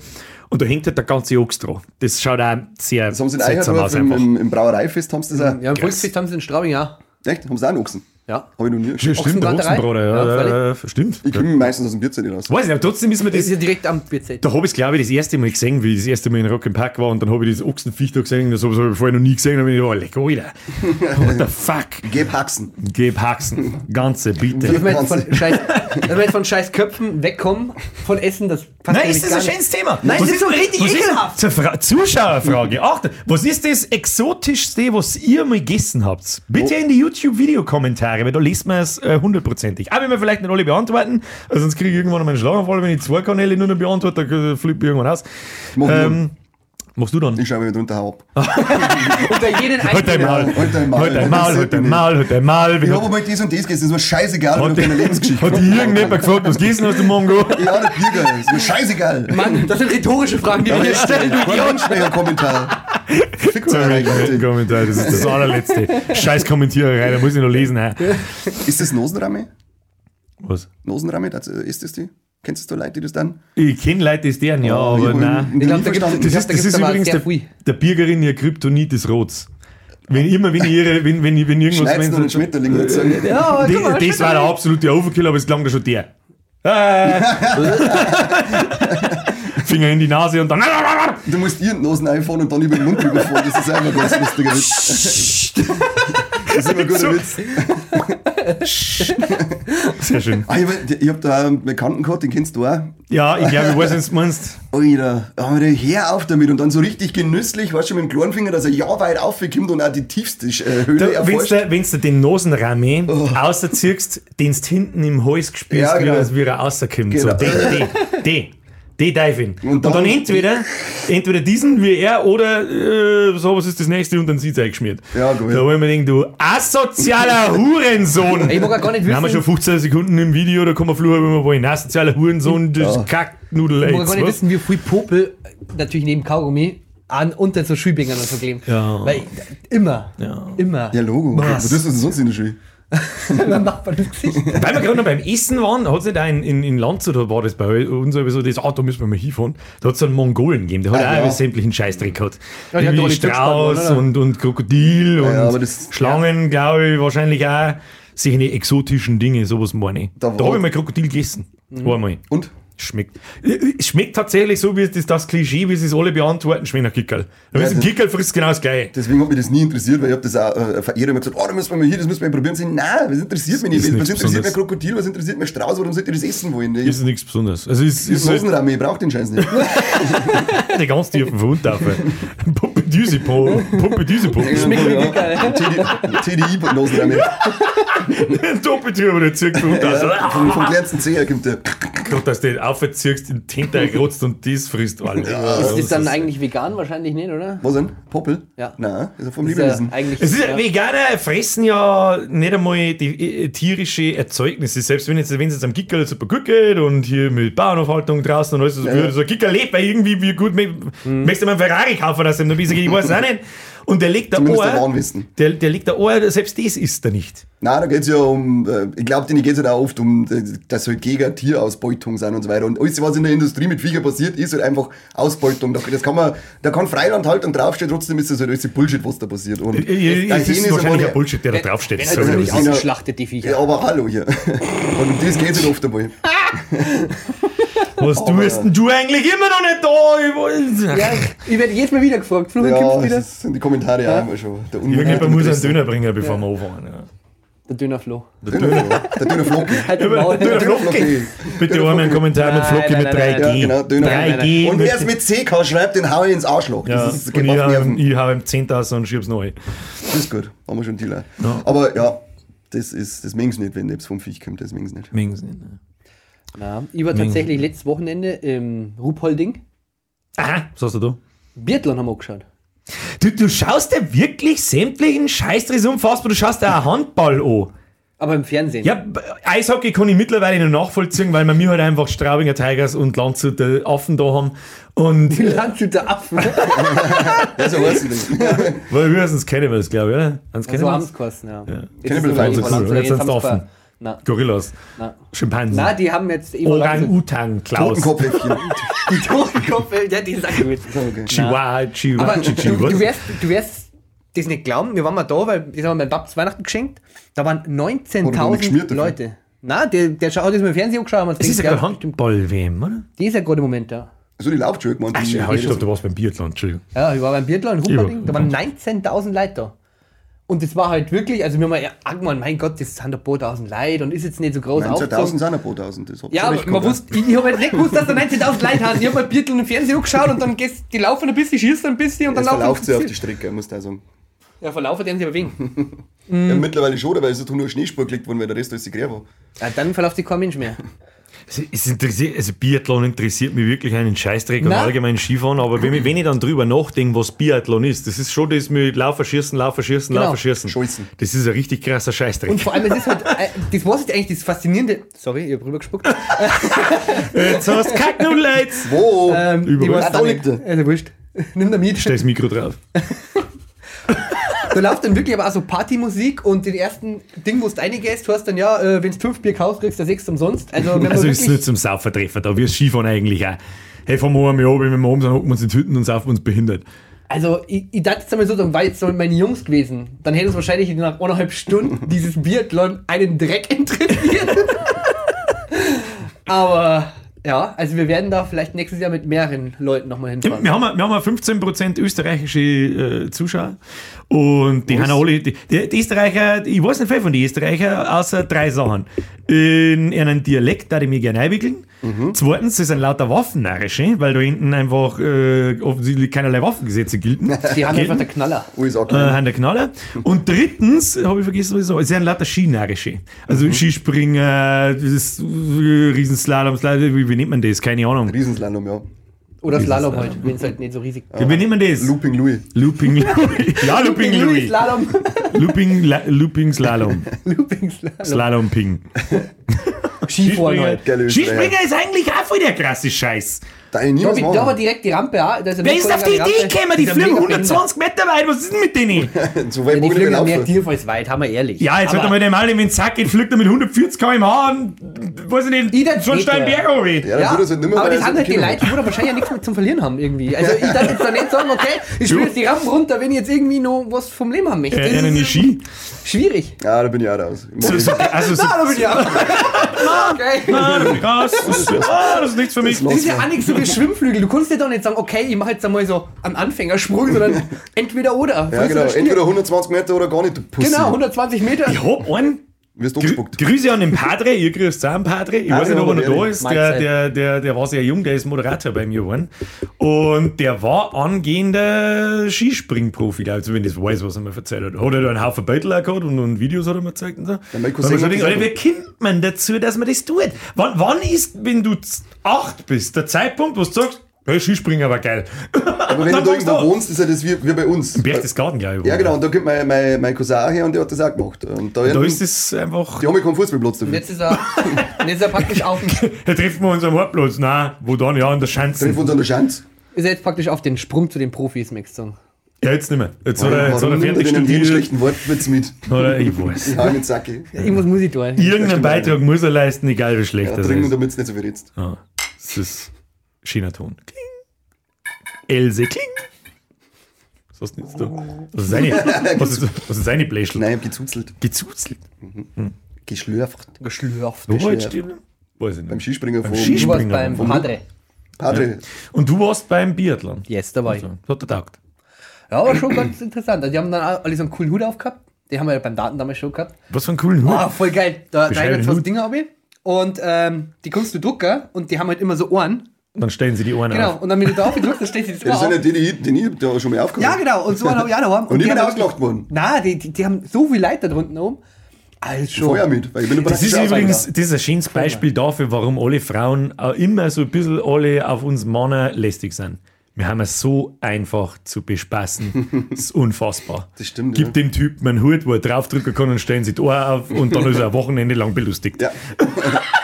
S1: Und da hängt halt der ganze Ochs dran. Das schaut auch sehr
S3: Das haben sie in Eicherdorf
S1: aus
S3: im,
S1: einfach.
S3: im, im Brauereifest, haben sie das auch.
S2: Ja, im. Volksfest haben sie in Straubing, ja.
S3: Echt? Haben sie auch einen Ochsen?
S2: Ja.
S3: Habe ich noch nie.
S1: Ja, stimmt, der
S2: Ochsenbraterei?
S1: Ochsenbrater, ja,
S2: Ja,
S1: stimmt.
S3: Ich komme meistens aus dem Bierzelt raus.
S1: Weiß nicht, aber trotzdem ist mir
S2: Das ist
S1: das.
S2: ja direkt am BZ.
S1: Da habe ich es, glaube ich, das erste Mal gesehen, wie ich das erste Mal in Rock im Park war und dann habe ich das Ochsenviech da gesehen. Das habe ich vorher noch nie gesehen. Und ich dachte, leck, Alter. *laughs* What the fuck?
S3: Geb Haxen.
S1: Geb Haxen. Ganze, bitte.
S2: Scheiß, wenn wir jetzt von scheiß Köpfen wegkommen, von Essen, das passt
S1: Nein, ist das ein schönes Thema.
S2: Nein,
S1: Was
S2: das ist so richtig ekelhaft.
S1: Zur Fra Zuschauerfrage. Achte, was ist das Exotischste, was ihr mal gegessen habt? Bitte in die YouTube-Videokommentare, weil da liest man es äh, hundertprozentig. Aber wenn wir vielleicht nicht alle beantworten, also sonst kriege ich irgendwann noch meinen Schlaganfall, wenn ich zwei Kanäle nur noch beantworte, dann flippe ich irgendwann aus.
S3: Mach
S1: machst du dann?
S3: Ich schaue mir drunter ab. *laughs*
S2: Unter jeden
S1: Halt.
S2: Einzelnen.
S3: Halt dein Maul.
S1: Halt dein Maul, halt dein Maul, halt.
S3: Ich habe mal dies und das gegessen, das mir scheißegal, ich
S1: hat
S3: keine Lebensgeschichte.
S1: hat dich irgendjemand gefragt, was gegessen hast du morgen? *laughs*
S3: Ja, Bierger, ist mir scheißegal.
S2: Mann, das sind rhetorische Fragen, die wir hier stellen. Du.
S3: Menschenkommentar. Fickt euch.
S1: Kommentar, das ist das allerletzte. *laughs* Scheiß Kommentiererei, da muss ich noch lesen.
S3: Ist das Nosenramme?
S1: Was?
S3: Nosenramme, das, äh, ist das die? Kennst du Leute, die das dann?
S1: Ich kenne Leute, die deren, ja,
S3: ich
S1: aber nein.
S3: in- in
S2: Ich glaub,
S3: nie
S2: da.
S1: Das
S2: glaub,
S1: ist,
S2: da
S1: das ist übrigens
S2: sehr
S1: der,
S2: viel.
S1: der Bürgerin ihr Kryptonit des Rots. Wenn immer, wenn ich ihre, wenn, wenn, wenn irgendwas, wenn
S3: einen Schmetterling nicht sagen.
S2: Ja,
S1: Die-
S2: mal,
S1: das war der absolute Overkill, aber es klang da schon der. Äh. *laughs* Finger in die Nase und dann.
S3: Du musst ihren Nosen einfahren und dann über den Mund drüber fahren. Das ist einfach ein ganz lustiger Witz. Das ist immer ein guter Witz.
S1: Sehr schön.
S3: Ah, ich hab, ich hab da einen Bekannten gehabt, den kennst du auch.
S1: Ja, ich glaube, ich weiß, was du meinst.
S3: Alter, aber hör auf damit und dann so richtig genüsslich, weißt du, mit dem kleinen Finger, dass er ja weit aufkommt und auch die tiefste äh, Höhle
S1: Da, wenn
S3: erforscht.
S1: du wenn's dir den Nosenramme außerziehst, den du hinten im Hals spürst,
S3: Ja,
S1: wie,
S3: genau.
S1: er, wie er rauskommt. So,
S3: Genau.
S1: die, die, die. Die darf ihn.
S3: Und
S1: Und dann,
S3: dann-
S1: entweder, entweder diesen wie er oder äh, so was ist das nächste und dann sieht es eingeschmiert.
S3: Ja, gut.
S1: Da wollen wir denken, du asozialer *laughs* Hurensohn.
S2: Ich mag auch gar nicht
S1: Wir haben ja schon
S2: wissen,
S1: 15 Sekunden im Video, da kann man fluchen, wenn wir wollen. Asozialer Hurensohn, das Kacknudel.
S2: ich mag gar nicht wissen, wie viel Popel, natürlich neben Kaugummi, an unter so Schulbingern und so kleben.
S1: Ja.
S2: Weil immer,
S1: Ja.
S2: immer.
S3: Ja, Logo.
S1: Was?
S3: Was ist das denn sonst in der Schule? *laughs*
S2: Macht man das Gesicht.
S1: Weil wir gerade noch beim Essen waren, hat es nicht auch in, in, Landshut, war das bei uns so, das, ah, da müssen wir mal hinfahren. Da hat es einen Mongolen gegeben, der hat
S3: Ah,
S1: auch
S3: ja.
S1: sämtlichen Scheißdreck gehabt.
S2: Ja, die
S1: Wie Strauß und, und Krokodil und
S3: ja, aber das-
S1: Schlangen, glaube ich, wahrscheinlich auch. Solche exotischen Dinge, sowas meine ich.
S3: Da
S1: Da,
S3: war-
S1: habe ich mal Krokodil gegessen. Einmal.
S3: Und?
S1: Schmeckt. Äh, Es schmeckt tatsächlich so, wie es das, das Klischee, wie sie es alle beantworten, schmeckt nach Kickerl. Wenn
S3: Ja,
S1: es ein
S3: das-
S1: Kickerl frisst, genau das Gleiche.
S3: Deswegen hat mich das nie interessiert, weil ich habe das auch äh, verehrt immer gesagt, oh, da müssen wir mal hier, das müssen wir mal probieren. Sie, nein, was interessiert mich
S1: Ist
S3: nicht? Was interessiert mich
S1: Besonderes.
S3: Krokodil, was interessiert mich Strauß, warum sollt ihr das essen wollen? Ich
S1: Das ist nichts Besonderes. Also es
S3: ist
S1: ist halt
S3: ich brauch den Scheiß nicht. *laughs* *laughs*
S1: die ganz tiefen Wundtafel. Puppe-Düse-Po. Puppe-Düse-Po. *laughs*
S3: TDI-Nosenramme.
S1: Doppeltür, aber der zirkt Hund aus.
S3: Vom, vom kleinsten Zeher kommt der.
S1: Gott, dass du den aufziehst, den Tinter rotzt und das frisst alles.
S2: Ist das dann eigentlich vegan? Wahrscheinlich nicht, oder?
S3: Was denn? Poppel?
S2: Ja.
S3: Nein, ist er vom
S2: ja
S3: Lieblingsessen.
S2: eigentlich.
S1: Es ist,
S2: ja.
S1: Veganer fressen ja nicht einmal die äh, tierische Erzeugnisse. Selbst wenn jetzt, wenn es jetzt am Kickerl super gut geht und hier mit Bauernaufhaltung draußen und alles so,
S3: Ja.
S1: so ein Kickerl lebt, weil irgendwie wie gut
S2: Mhm.
S1: möchtest du mal einen Ferrari kaufen, dass er ein bisschen, ich weiß es auch nicht. Und der legt da Ohr, der, der legt da Ohr, selbst das isst er nicht.
S3: Nein, da geht's ja um, äh, ich glaube, denen geht's halt auch oft um, dass halt gegen Tierausbeutung sind und so weiter. Und alles, was in der Industrie mit Viecher passiert, ist halt einfach Ausbeutung. Da- Das kann man, da kann Freilandhaltung draufstehen, trotzdem ist das halt alles Bullshit, was da passiert. Und
S1: äh,
S3: dahin
S1: Es ist
S3: aber
S1: wahrscheinlich
S3: der-
S1: ein Bullshit, der da draufsteht.
S2: Wenn
S1: Das
S2: er
S1: sag ich,
S2: nicht
S1: aber es ist-
S2: ausgeschlachtet, die Viecher.
S3: Ja, aber hallo hier. *laughs* Und um das geht's halt oft einmal. *laughs*
S1: Was tust denn du eigentlich immer noch nicht da? Ich
S2: Ja, ich werde jedes Mal wieder gefragt. Flo,
S3: Ja,
S2: wieder?
S3: das sind die Kommentare auch immer schon. Der
S1: Irgendjemand muss einen. Döner bringen, bevor wir anfangen. Ja.
S2: Der Döner Flo.
S3: Der Döner, der Döner Flocki. *laughs*
S2: Halt Maul.
S1: Döner
S3: Flocki.
S1: Bitte einmal einen Kommentar mit Flocki mit
S2: nein,
S1: 3G.
S2: nein.
S3: Ja, genau, Döner.
S1: 3G.
S3: Und wer es mit CK schreibt, den hau ich ins Arschloch.
S1: ja,
S3: Das ist,
S1: und ich hau
S3: Nerven.
S1: ihm- ich hau ihm 10.000 und schieb's neu.
S3: Das ist gut. Haben wir schon Dealer. Aber ja, das ist, das mengen's nicht, wenn das vom Viech kommt, das mengen's nicht.
S1: Mengen's nicht, ne?
S2: Ja, ich war tatsächlich letztes Wochenende im Ruhpolding.
S1: Aha, was hast du da?
S2: Biathlon haben wir angeschaut.
S1: Du, du schaust dir wirklich sämtlichen Scheißdress fast, du schaust dir auch Handball an.
S2: Aber im Fernsehen.
S1: Ja, Eishockey kann ich mittlerweile noch nachvollziehen, weil wir mir halt einfach Straubinger Tigers und Landshuter Affen da haben. Und *laughs*
S2: Die Landshüter Affen. *laughs*
S3: Ja, so heißt es nicht.
S1: weil wir wir das, glaube ich, oder? Sonst kennen
S2: so
S1: wir
S2: haben
S1: das.
S2: sie geheißen, ja.
S3: Cannibal
S2: Jetzt ist
S3: Feinde,
S2: es
S3: cool.
S2: Na,
S1: Gorillas,
S2: na.
S1: Schimpansen,
S2: na, die haben jetzt eben
S1: Orang-Utan, Klaus,
S3: Totenkopfhäffchen. *laughs*
S2: Die Totenkopf, ja, die auch gut.
S3: Okay.
S1: Chihuahua, Chihuahua,
S2: Aber du,
S1: Chihuahua.
S2: du, wirst, du wirst das nicht glauben, wir waren mal da, weil das haben wir meinem Papa zu Weihnachten geschenkt. Da waren
S3: Wurde noch nicht geschmiert
S2: 19.000
S3: dafür?
S2: Leute. Nein, der, der schaut hat das mal im Fernsehen angeschaut. und
S1: Das ist ja gerade Handball-WM, oder?
S2: Die ist ja gerade im Moment da.
S3: So, die läuft schon gemeint.
S1: Ach, ja, ich glaube, du warst beim Biathlon, Entschuldigung.
S2: Ja, ich war beim Biathlon in Humperding, da waren 19.000 Leute da. Und das war halt wirklich, also wir haben ja angemeint, mein Gott, das sind ein paar tausend Leute und ist jetzt nicht so groß
S3: 19.000
S2: aufgezogen.
S3: sind ein paar tausend. Das
S2: Ja, aber man wusste, ich, ich habe halt nicht gewusst, dass da 19.000 Leute haben. Ich habe mal Biathlon im Fernsehen angeschaut und dann gehst die laufen ein bisschen, schießt ein bisschen und dann laufen
S3: verlauft sich auf die Strecke, muss ich auch sagen.
S2: Ja, verlaufen die sich aber wegen. *laughs*
S3: Ja, mittlerweile schon, weil es ist nur Schneespur gelegt worden, weil der Rest alles gräber war.
S2: Ja, dann verläuft sich kein Mensch mehr.
S1: Es- Es interessiert, also Biathlon interessiert mich wirklich einen Scheißdreck und allgemein Skifahren, aber wenn ich, wenn ich dann drüber nachdenke, was Biathlon ist, das ist schon das mit Laufen, Schießen, Laufen, Schießen,
S2: Genau.
S1: Laufen, Schießen. Das ist ein richtig krasser Scheißdreck.
S2: Und vor allem, es ist halt, äh, das was ist eigentlich das Faszinierende. Sorry, ich hab rübergespuckt. *laughs*
S1: Jetzt hast du Kacknudel jetzt.
S3: Wo?
S2: Ähm,
S1: Überall.
S3: da liegt er.
S2: Also wurscht. Nimm da mit.
S1: Stell das Mikro drauf. *laughs*
S2: Da läuft dann wirklich aber auch so Partymusik und den ersten Ding, wo du reingehst, du hast dann ja, äh, wenn du fünf Bier kaufst, kriegst du sechs umsonst. Also,
S1: Also ist nur zum Saufertreffer da, das Skifahren eigentlich auch. Hey, fahren wir einmal ab, wenn wir oben sind, hocken wir uns in die Hütten und saufen uns behindert.
S2: also ich, ich dachte jetzt einmal so, dann war jetzt so meine Jungs gewesen. Dann hätte es wahrscheinlich nach eineinhalb Stunden dieses Biathlon einen Dreck interessiert. *laughs* aber ja, also wir werden da vielleicht nächstes Jahr mit mehreren Leuten nochmal hinfahren.
S1: Wir haben, wir haben 15% österreichische äh, Zuschauer und die haben alle, die, die, Österreicher, ich weiß nicht viel von den Österreicher, außer drei Sachen. In einem Dialekt, da ich mich gerne einwickeln. Zweitens, sie sind lauter Waffennarrische, weil da hinten einfach äh, offensichtlich keinerlei Waffengesetze gelten. *laughs*
S2: Die haben einfach der Knaller.
S3: Alles auch
S1: Äh, haben der Knaller. Und drittens, habe ich vergessen, was ich sage, sie sind lauter Skinarische. Also Skispringer, dieses äh, Riesenslalom, Slalom, wie, wie nennt man das? Keine Ahnung.
S3: Riesenslalom, ja.
S2: Oder Slalom halt, wenn es halt nicht so riesig
S1: Wie nennt man das?
S3: Looping Louis.
S1: Looping Louis. *laughs* Ja, Looping Louis.
S2: Slalom.
S1: Looping, La, Looping Slalom. *laughs*
S2: Looping Slalom.
S1: Slalom Ping.
S2: Skifahren halt.
S1: Skispringer ist eigentlich auch voll der krasse Scheiß.
S3: Da ich nie
S2: Da, ich- da war direkt die Rampe auch. Da ist,
S1: Wer ist auf die Idee gekommen? Die fliegen 120 Meter weit. Was ist denn mit denen? *laughs*
S3: So weit
S2: Die
S3: mag ich
S2: fliegen ja mehr
S3: laufen.
S2: tierfalls haben wir ehrlich.
S1: Ja, jetzt
S2: Aber
S1: er mal den Mal, wenn es Sack geht, fliegt er mit 140 km/h und, weiß ich nicht,
S2: geht,
S1: steilen
S2: ja.
S3: Ja,
S2: Ja,
S3: halt nicht mehr,
S2: aber das sind halt die Leute, die wahrscheinlich ja nichts mehr zum Verlieren haben irgendwie. Also *laughs* ich darf jetzt da nicht sagen, okay, ich spiele jetzt die Rampen runter, wenn ich jetzt irgendwie noch was vom Leben haben möchte.
S1: Einen
S2: ist
S1: Ski.
S2: Schwierig.
S3: Ja, da bin ich auch raus. Ich mag
S1: So, so, *laughs* also so,
S2: da bin ich auch. okay.
S1: Nein, krass. Das ist, ah, das ist nichts für mich.
S2: Das ist ja auch nicht so wie Schwimmflügel. Du kannst dir doch nicht sagen, okay, ich mache jetzt einmal so einen Anfängersprung, sondern *laughs* entweder oder.
S3: Ja, genau. Entweder
S2: Stier-
S3: 120 Meter oder gar nicht, du Pussy.
S2: Genau, 120 Meter.
S1: Ich hab einen.
S3: Wirst
S1: Grü
S3: umgespuckt.
S1: Grüße an den Padre, ihr grüßt auch an Padre. Ich
S3: Ah,
S1: weiß nicht, ob er noch da ist. Der, der, der, der war sehr jung, der ist Moderator bei mir geworden. Und der war angehender Skispringprofi, also wenn das weiß, was er mir erzählt hat. Hat er da einen Haufen Beutel gehabt und, und Videos hat er mir gezeigt und so.
S3: Cousin
S1: ich so denke, Alter, wie kommt man dazu, dass man das tut? Wann, wann ist, wenn du acht bist, der Zeitpunkt, wo du sagst, hey, Skispringen war geil.
S3: Aber wenn *laughs* du da irgendwo wohnst, ist ja das wie, wie bei uns.
S1: Berchtesgaden, glaube ich.
S3: Ja, genau. Und da kommt mein, mein, mein Cousin auch her und der hat das auch gemacht. Und da,
S1: Da ist es einfach,
S3: die haben ja keinen Fußballplatz
S2: Und
S3: dafür.
S2: jetzt ist er, und *laughs* jetzt ist er praktisch auf den,
S1: da *laughs* treffen wir uns am Hauptplatz. Nein, wo dann? Ja, an der Schanze.
S3: Treffen wir uns an der Schanze.
S2: ist er jetzt praktisch auf den Sprung zu den Profis, möchtest du sagen.
S1: Ja, jetzt nicht mehr. Jetzt hat er, jetzt hat er
S3: er
S1: fertig studiert.
S3: schlechten Wortwitz mit?
S1: Oder ich weiß.
S3: Ja, nicht Sacke.
S2: Irgendwas muss ich tun.
S1: Irgendeinen Beitrag muss er leisten, egal wie schlecht
S3: Ja,
S1: das
S3: trinken,
S1: ist.
S3: damit es nicht so viel ritzt.
S1: Ah, das ist Chinaton. Else Kling. Was hast du jetzt da? Was ist seine, *laughs* was ist, was ist seine Bläschel?
S3: Nein, gezuzelt.
S1: Gezuzelt.
S3: Geschlürft.
S2: Geschlürft.
S1: Wo war jetzt stehen? Weiß ich
S3: Beim
S1: nicht.
S3: Skispringen vom
S2: Du warst
S1: Skispringer.
S2: beim
S1: Vom-
S2: Padre.
S3: Padre.
S1: Und du warst beim Biathlon.
S2: Yes, da war ich.
S1: Also, das hat er taugt.
S2: Ja, war schon ganz interessant. Die haben dann alle so einen coolen Hut aufgehabt. Die haben wir ja beim Daten damals schon gehabt.
S1: Was für einen coolen Hut.
S2: Ah, voll geil. Da
S1: Beschreib
S2: rein jetzt
S1: den
S2: was
S1: Hut.
S2: Dinge habe ich. Und ähm, die kannst du drucken und die haben halt immer so Ohren.
S1: Dann stellen sie die Ohren
S2: Genau.
S1: auf.
S2: Und dann, wenn du da aufgedruckt dann stellst du das
S3: Ja, das
S2: Ohr
S3: sind ja
S2: auf.
S3: die, die, die nie da schon mal aufgekommen
S2: Ja, genau. Und so einen habe ich auch daheim.
S3: Und ich
S2: die
S3: bin ausgelacht worden.
S2: Nein, die, die, die haben so viele Leute da drunten oben. Also
S3: Feuer mit, weil ich bin
S1: Das ist übrigens das ist ein schönes Beispiel dafür, warum alle Frauen auch immer so ein bisschen alle auf uns Männer lästig sind. Wir haben es so einfach zu bespaßen. *laughs* Das ist unfassbar.
S3: Das stimmt,
S1: Gib
S3: ja.
S1: dem Typen einen Hut, wo er draufdrücken kann und stellen sie die Ohr auf und dann ist er ein *laughs* Wochenende lang belustigt.
S3: Ja. *laughs*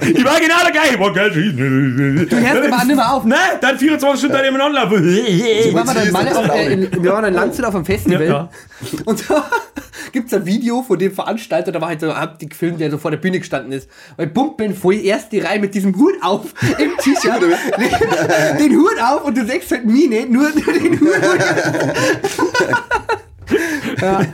S1: Ich war genau der gleiche, ich war geil. Du
S2: hörst nicht mehr auf.
S1: Nein, dann 24 Stunden nebeneinander laufen.
S2: Wir waren,
S3: sie
S2: dann mal auf, äh,
S3: traurig.
S2: in, wir waren in Landshut auf einem Festival
S1: Ja, ja.
S2: und da *laughs* gibt es ein Video von dem Veranstalter, da war halt so ein gefilmt, der so vor der Bühne gestanden ist. Und ich pump bin voll erste Reihe mit diesem Hut auf *laughs* im T-Shirt, den, Hut auf und du siehst halt nicht, nur *laughs* den Hut. Ja.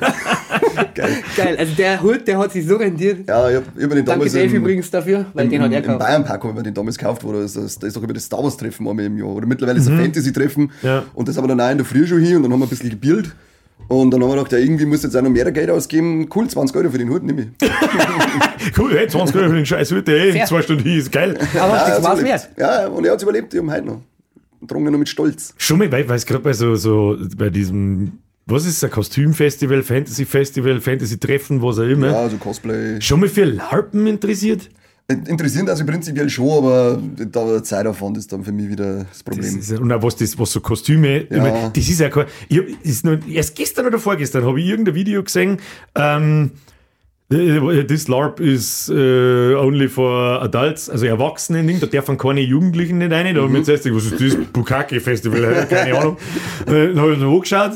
S2: Geil. also der Hut, der hat sich so rendiert.
S3: Ja, ich hab, mir den
S2: Danke
S3: damals
S2: Dave
S3: im,
S2: übrigens dafür, weil
S3: im,
S2: den hat er
S3: im
S2: gekauft.
S3: Bayern-Park habe ich mir den damals gekauft, wo das, das, da ist doch über das Star Wars-Treffen einmal im Jahr. Oder mittlerweile ist ein Fantasy-Treffen.
S1: Ja.
S3: Und das haben wir dann auch in der Früh schon hier und dann haben wir ein bisschen gebildet. Und dann haben wir gedacht, ja, irgendwie muss jetzt auch noch mehr Geld ausgeben. Cool, 20 Euro für den Hut, nehme ich. *laughs*
S1: Cool, hey, 20 Euro für den scheiß Hut, ey,
S2: Fair.
S1: zwei Stunden hier ist geil.
S2: Aber
S3: Ja,
S2: das war's wert.
S3: Ja, und er hat es überlebt, ich habe heute noch. Und darum noch mit Stolz.
S1: Schon mal, weil es gerade bei so, so, bei diesem, was ist ein Kostümfestival, Fantasy-Festival, Fantasy-Treffen, was auch immer,
S3: Ja, also Cosplay.
S1: schon mal für LARPen interessiert?
S3: Interessieren also prinzipiell schon, aber da der Zeitaufwand ist dann für mich wieder das
S1: Das
S3: Problem.
S1: ist, ja- und auch was, das, was so Kostüme,
S3: Ja.
S1: mein, das ist ja kein, ich hab, ist nur, erst gestern oder vorgestern habe ich irgendein Video gesehen, ähm, äh, this LARP is äh, only for adults, also Erwachsene, Ding, da dürfen keine Jugendlichen nicht rein. Da habe ich mir jetzt gesagt, was ist das? Bukake-Festival, keine *laughs* Ahnung. Äh, dann habe ich noch angeschaut.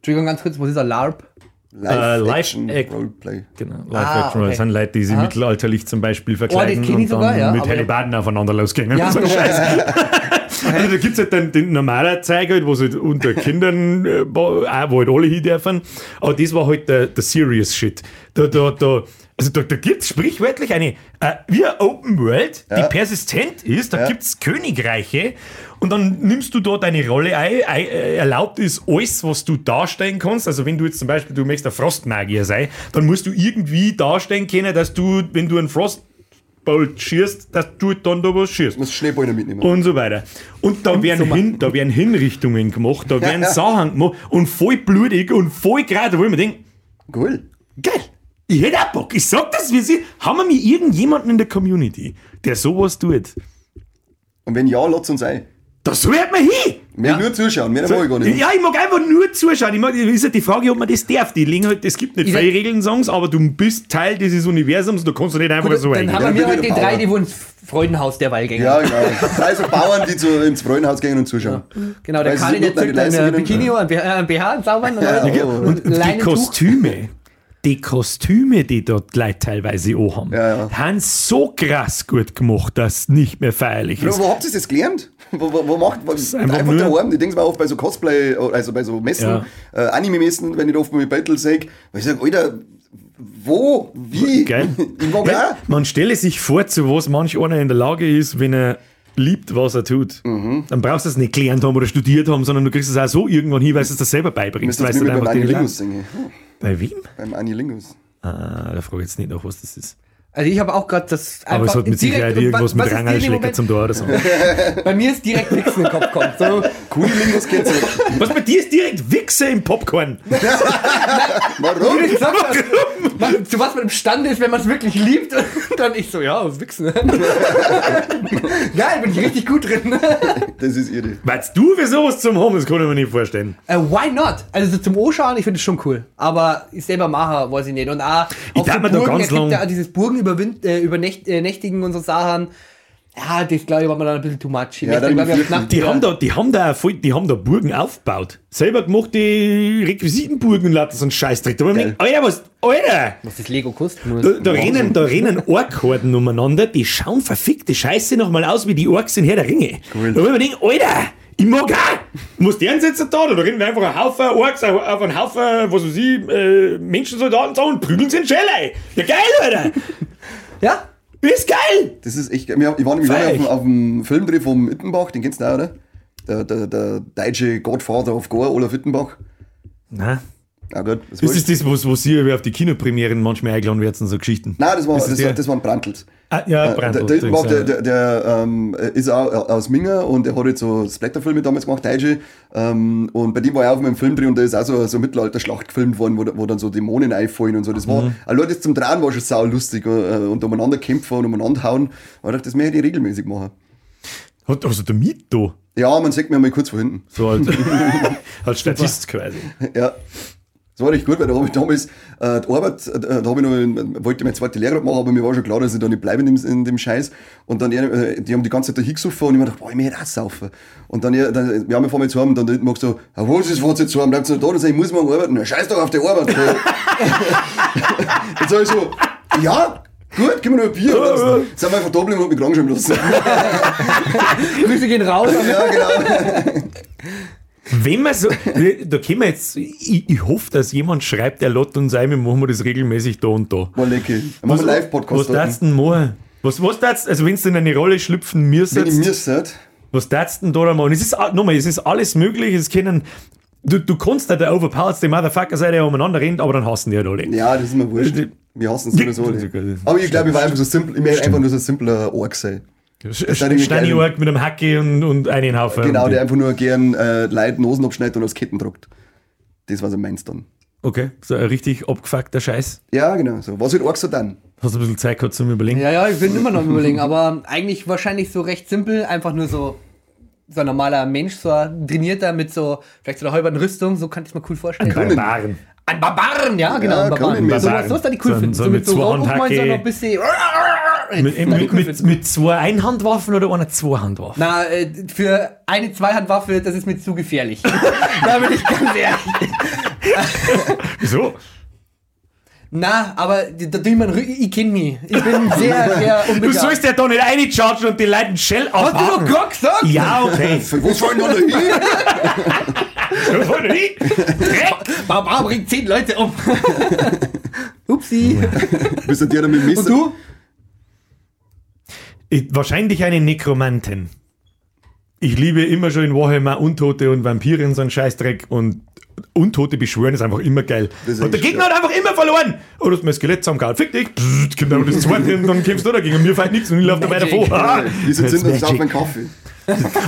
S2: Entschuldigung, ganz kurz, was ist ein LARP?
S1: Live- Act-
S3: Roleplay.
S1: Genau, Live
S2: Ah,
S1: Action.
S2: okay.
S1: Das sind Leute, die sich
S2: Aha.
S1: mittelalterlich zum Beispiel verkleiden
S2: kenn ich
S1: und
S2: sogar,
S1: dann
S2: ja,
S1: mit Hellebarden aufeinander losgehen.
S2: Ja, *laughs*
S1: so Scheiß. *laughs* Also da gibt es halt dann den normalen Zeig halt, wo sie halt unter Kindern, äh, wo auch, wo halt alle hin dürfen. Aber das war halt der, der Serious Shit. Da, da, da, also da, da gibt es sprichwörtlich eine, äh, wie eine Open World, die
S3: Ja.
S1: persistent ist. Da
S3: Ja.
S1: gibt es Königreiche und dann nimmst du da deine Rolle ein. ein äh, erlaubt ist alles, was du darstellen kannst. Also wenn du jetzt zum Beispiel, du möchtest ein Frostmagier sein, dann musst du irgendwie darstellen können, dass du, wenn du einen Frostbolt schießt, dass du dann da was schießt
S3: Du musst Schneebälle mitnehmen.
S1: und so weiter. Und da werden, hin, da werden Hinrichtungen gemacht, da werden *laughs*
S3: ja.
S1: Sachen gemacht und voll blutig und voll gerade, wo ich mir denke,
S3: Cool.
S1: geil, ich hätte auch Bock. Ich sag das, wie sie, haben wir mir irgendjemanden in der Community, der sowas tut?
S3: Und wenn ja, lasst uns ein.
S1: Das hört man hin!
S3: Wir nur zuschauen, mehr wollen wir gar nicht.
S1: Ja, ich mag einfach nur zuschauen. Ich mag, ist ja die Frage, ob man das darf. Die legen halt, es gibt nicht
S2: Ich
S1: freie Regeln, sagen sie, aber du bist Teil dieses Universums, du kannst du nicht einfach
S2: Gut,
S1: so
S2: dann haben wir
S3: Ja,
S2: heute die
S3: bitte,
S2: drei, die wohl ins Freudenhaus der Wallgänger.
S3: Ja, genau. Drei so Bauern, die zu, ins Freudenhaus gehen und zuschauen.
S2: Genau, der
S3: sind
S2: der
S3: nicht
S2: zückt ein Bikini und ein BH, und zaubern und,
S3: Ja,
S2: und,
S3: ja.
S2: und,
S1: Und die. Kostüme, die Kostüme, die dort Leute teilweise auch haben,
S3: Ja, ja.
S1: haben so krass gut gemacht, dass es nicht mehr feierlich ist.
S3: wo habt ihr das gelernt? Wo, wo, wo macht man einfach,
S1: einfach
S3: daheim? Ich denke mal oft bei so Cosplay, also bei so Messen,
S1: Ja.
S3: äh, Anime-Messen, wenn ich da oft mit Battle sehe, weil ich sage, Alter, wo? Wie?
S1: Geil. *laughs* Man stelle sich vor, zu was manch einer in der Lage ist, wenn er liebt, was er tut.
S3: Mhm.
S1: Dann brauchst du es nicht gelernt haben oder studiert haben, sondern du kriegst es auch so irgendwann hin, weil du es dir selber beibringst.
S3: Das
S1: Weißt du einfach den
S3: Anilingus singen.
S1: Bei wem?
S3: Beim Anilingus.
S1: Ah, da frage ich jetzt nicht nach, was das ist.
S2: Also ich habe auch gerade das
S1: Aber es hat mit Sicherheit irgendwas
S2: was-
S1: mit
S2: was dem Moment-
S1: zum Tor oder so. *laughs*
S2: Bei mir ist direkt in den Kopf gekommen. So,
S3: Kunilingus kennst du.
S1: was bei dir ist direkt Wichse im Popcorn. *laughs*
S3: Warum?
S2: wie du gesagt hast, man, zu was man imstande ist, wenn man es wirklich liebt. Und *laughs* dann ich so, ja, wichsen. Geil, bin ich richtig gut drin.
S3: Das ist irre.
S1: Was du für sowas zum das kann ich mir nicht vorstellen.
S2: Äh, why not? Also so zum Anschauen, ich finde es schon cool. Aber ich selber mache, weiß ich nicht. Und auch auf so
S1: mir da
S2: Burgen,
S1: ganz
S2: es gibt
S1: lang-
S2: ja auch dieses Burgen überwind, äh, übernächt, äh, nächtigen und so Sachen. Ja, das glaube ich war mir dann ein bisschen too much.
S3: Ja, dann
S2: glaub ich, auf
S3: fürchten-
S2: Nacht
S1: Die haben, da, die, haben da voll, die haben da Burgen aufgebaut. Selber gemachte Requisitenburgen und lauter so ein Scheißdreck. Da hab ich mir gedacht, Alter, was, Alter!
S2: Was das Lego kostet. muss.
S1: Da, da rennen, da rennen Orkhorden umeinander, die schauen verfickte Scheiße nochmal aus wie die Orks in Herr der Ringe.
S3: Cool.
S1: Da ich mir gedacht, Alter! Ich mag auch! Muss deren sitzen da, da rennen wir einfach ein Haufen Orks auf einen Haufen, was weiß ich, äh, Menschensoldaten so und prügeln sie in Schelle. Ja geil, Alter! *laughs*
S2: Ja?
S1: Ist geil!
S3: Das ist echt ich war nämlich auf, dem- auf dem Filmdreh vom Ittenbach, den kennst du auch, oder? Der, der, der deutsche Godfather of Gore, Olaf Ittenbach.
S1: Na,
S3: Ja gut, das
S1: das ist das, was, was sie auf die Kinopremieren manchmal eingeladen werden, so Geschichten.
S3: Nein, das war,
S1: das
S3: das, war, das waren Brandtels.
S1: Ah, ja,
S3: Äh,
S1: Brandl.
S3: der, der, der, der, der ähm, ist auch aus Minga und der hat jetzt so Splatterfilme damals gemacht, Deutsche. Ähm, und bei dem war ich auch auf meinem Filmdreh und da ist auch so, so eine Mittelalter-Schlacht gefilmt worden, wo, wo dann so Dämonen einfallen und so. Das
S1: Mhm.
S3: war, allein das zum Drehen war schon sau lustig äh, und umeinander kämpfen und umeinander hauen. Dachte, das möchte ich regelmäßig machen.
S1: Hat also der Miet da?
S3: Ja, man sieht mir mal kurz von hinten.
S1: So als, *laughs* *laughs* als Statist quasi.
S3: Ja. Das war recht gut, weil da habe ich damals äh, die Arbeit, äh, da habe ich noch, in- wollte meine zweite Lehre machen, aber mir war schon klar, dass ich da nicht bleibe in dem, in dem Scheiß. Und dann, äh, die haben die ganze Zeit da hingesoffen und ich mir gedacht, boah, ich möchte auch saufen. Und dann, äh, dann ja, wir fahren jetzt heim und dann der magst du, ah, was ist, fahrt ihr jetzt heim? Bleibt ihr noch da? Dann sag ich, muss morgen arbeiten. Na, scheiß doch auf die Arbeit. dann *laughs* sag ich so, ja, gut, gib mir noch ein Bier. Und dann sind wir einfach geblieben und mich krank lassen. *laughs*
S2: Grüße gehen raus.
S3: ja, genau. *laughs*
S1: Wenn man so, *laughs* da können wir jetzt, ich, ich hoffe, dass jemand schreibt, der lädt uns ein, wir machen wir das regelmäßig da und da.
S3: War lecker. Machen wir
S1: Was
S3: Live-Podcast. dort.
S1: darfst du denn machen? Was, was darfst also wenn du in eine Rolle schlüpfen
S3: Wenn ich
S1: müsstest, was darfst du denn da machen? Es ist, a- nochmal, es ist alles möglich, es können, du, du kannst der Overpowered, der Motherfucker sein, der umeinander rennt, aber dann hassen die halt alle.
S3: Ja, das ist mir wurscht. Wir hassen es sowieso
S1: Ja,
S3: alle. Aber ich glaube, ich war einfach so simpel, ich möchte einfach nur so ein simpler Ork sein.
S1: Steini Org mit einem Hacke und, und einen Haufen.
S3: Genau, der einfach nur gern äh, Leute Nosen abschneidet und aufs Ketten druckt. Das war so meins dann.
S1: Okay, so ein richtig abgefuckter Scheiß.
S3: Ja, genau. So. Was wird Ork so dann?
S1: Hast du ein bisschen Zeit gehabt zum Überlegen?
S2: Ja, ja, ich bin immer noch am überlegen, aber eigentlich wahrscheinlich so recht simpel, einfach nur so so ein normaler Mensch, so ein trainierter mit so vielleicht so einer halben Rüstung, so kann ich mir cool vorstellen.
S1: Barbaren.
S2: Ein Barbaren, ja, genau,
S3: Ja,
S2: ein Barbaren. So, was- so ist dann die cool
S1: So-
S2: finden.
S1: so
S2: So,
S1: mit
S2: mit so so noch ein bisschen.
S1: Mit,
S2: Dann die
S1: mit,
S2: cool
S1: mit,
S2: finden.
S1: mit zwei Einhandwaffen oder einer Zweihandwaffe?
S2: Na, äh, für eine Zweihandwaffe, das ist mir zu gefährlich. *laughs* da bin ich ganz ehrlich.
S1: Wieso?
S2: Na, aber da tue ich Rücken, ich kenne mich. Ich bin sehr, *laughs* sehr
S1: Du
S2: unbegabt.
S1: sollst ja da nicht reinchargen und die Leute einen Shell
S2: Hast du doch gerade gesagt?
S1: Ja, okay.
S3: Für was sollen alle hin? *laughs*
S1: Was soll denn ich? Dreck!
S2: Barbar bringt zehn Leute um. Upsi.
S3: Bist du der da mit dem Messer?
S2: Und du?
S1: Ich, wahrscheinlich eine Nekromantin. Ich liebe immer schon in Warhammer Untote und Vampire und so einen Scheißdreck und Untote beschwören ist einfach immer geil.
S3: Das
S1: Und der Gegner hat einfach immer verloren. Oh, du hast mein Skelett zusammengehauen. Fick dich. Kommt aber das zweite und dann kämpfst du dagegen und mir fällt nichts und ich laufe da weiter vor.
S3: Die sind *laughs* uns auf meinen Kaffee.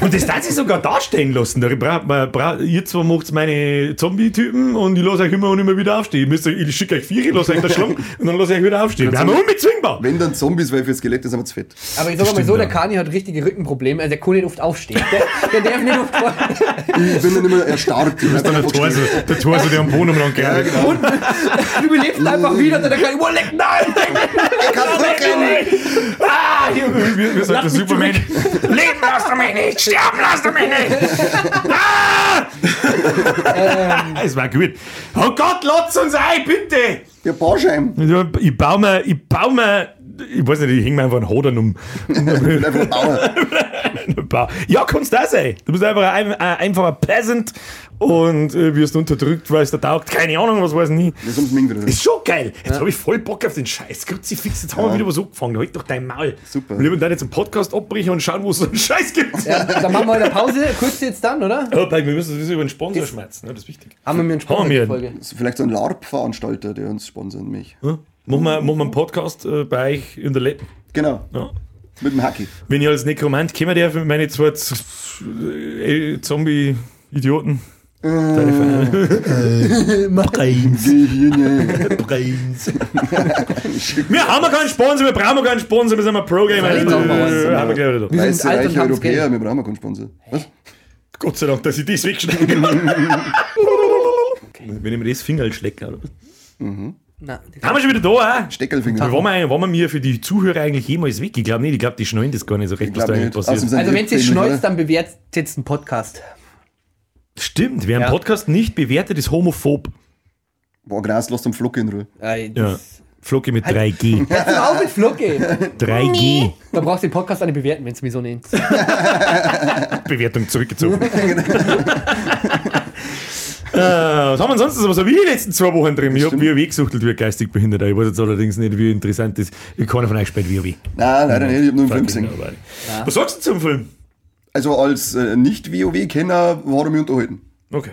S1: Und das darf sich sogar darstellen lassen. Da bra, bra, bra, ihr zwei macht meine Zombie-Typen und ich lasse euch immer und immer wieder aufstehen. Müsst, euch- ich schicke euch vier, ich lasse euch da schlagen und dann lasse ich euch wieder aufstehen. Wir haben unbezwingbar.
S3: Wenn dann Zombies, weil für Skelette sind wir zu fett.
S2: Aber ich sag mal so, der Kani hat richtige Rückenprobleme. Also der kann nicht oft aufstehen. Der, der darf nicht oft vor-
S3: Ich bin dann immer erstarrt. Ich bleib
S1: Der
S3: einfach
S1: Torso, der Torso, der am Boden umlang
S3: Ja, genau.
S2: Du belebst einfach wieder, dann kann ich, oh, leck, nein!
S3: Ich kann drücken.
S1: Ah, wir, sind der
S2: mich
S1: Superman. Leben lasst du mich nicht, sterben lasst du mich nicht. Ah! *laughs* Es war gut. Oh Gott, lasst uns ein, bitte.
S3: Ja, Barscheim.
S1: Ich baue mir, ich baue mir, ich weiß nicht, ich hänge mir einfach einen Hodern um.
S3: Ich *laughs* bin einfach *laughs* ein Bauer.
S1: Ja, kannst du auch sein. Du bist einfach ein, ein einfacher Peasant und äh, wirst unterdrückt, weil es da taugt. Keine Ahnung, was weiß ich nie.
S3: Das wieder.
S1: Ist schon geil. Jetzt habe ich voll Bock auf den Scheiß. Kruzifix, jetzt haben wir
S3: Ja.
S1: wieder was angefangen. Halt doch dein Maul.
S3: Super.
S1: Wir werden dann jetzt einen Podcast abbrechen und schauen, wo es so einen Scheiß gibt.
S2: Ja, dann machen wir eine Pause, kurz jetzt dann, oder?
S1: Oh, Pai, wir müssen sowieso über den Sponsor schmerzen. Ne? Das ist wichtig.
S2: Haben wir mir einen Sponsor
S1: wir.
S2: Folge.
S3: Ist vielleicht so ein LARP-Veranstalter, der uns sponsert mich.
S1: Ja? Machen, wir, machen wir einen Podcast äh, bei euch in der Letten.
S3: Genau.
S1: Ja.
S3: Mit dem Hacky.
S1: Wenn ich als Nekromant käme, der für meine zwei Z- äh, Zombie-Idioten. Brains.
S3: Gehirne.
S1: Brains. *laughs* wir haben keinen Sponsor, wir brauchen keinen Sponsor, wir sind ein Pro-Gamer.
S2: Ist
S1: Äh, wir.
S2: Wir sind
S3: Weiße,
S2: alt und
S3: reiche
S2: haben's
S3: Europäer,
S2: Geld.
S3: wir brauchen keinen Sponsor. Was?
S1: Gott sei Dank, dass ich das wegschneiden kann. Wenn ich mir das Finger schlecke. oder?
S2: Das-
S1: Haben wir schon wieder da, äh?
S3: Steckelfinger.
S1: Waren wir, waren wir mir für die Zuhörer eigentlich jemals weg? Ich glaube nicht, ich glaube, die schneiden das gar nicht so recht, was da
S3: nicht.
S1: passiert.
S2: Also
S3: die
S2: wenn sie schneuzt, dann bewertet jetzt einen Podcast.
S1: Stimmt, wer einen
S2: Ja.
S1: Podcast nicht bewertet, ist homophob.
S3: Boah, Gras, lass den Flock in Ruhe.
S2: Äh,
S1: Ja. Flocke mit 3G. *laughs*
S2: Hör doch auf mit Flocke.
S1: 3G.
S2: Da brauchst du den Podcast auch nicht bewerten, wenn es mich so nennt. *laughs*
S1: Bewertung zurückgezogen. *laughs* Äh, was haben wir sonst so, was habe ich die letzten zwei Wochen drin? Ich habe. WoW gesuchtelt wie ein geistig Behinderter. Ich weiß jetzt allerdings nicht, wie interessant das ist. Keiner von euch spielt WoW.
S3: Nein, leider nicht, ich habe nur einen Film gesehen.
S1: nobody. Was sagst du zum Film?
S3: Also als äh, Nicht-WoW-Kenner war er mich unterhalten.
S1: Okay.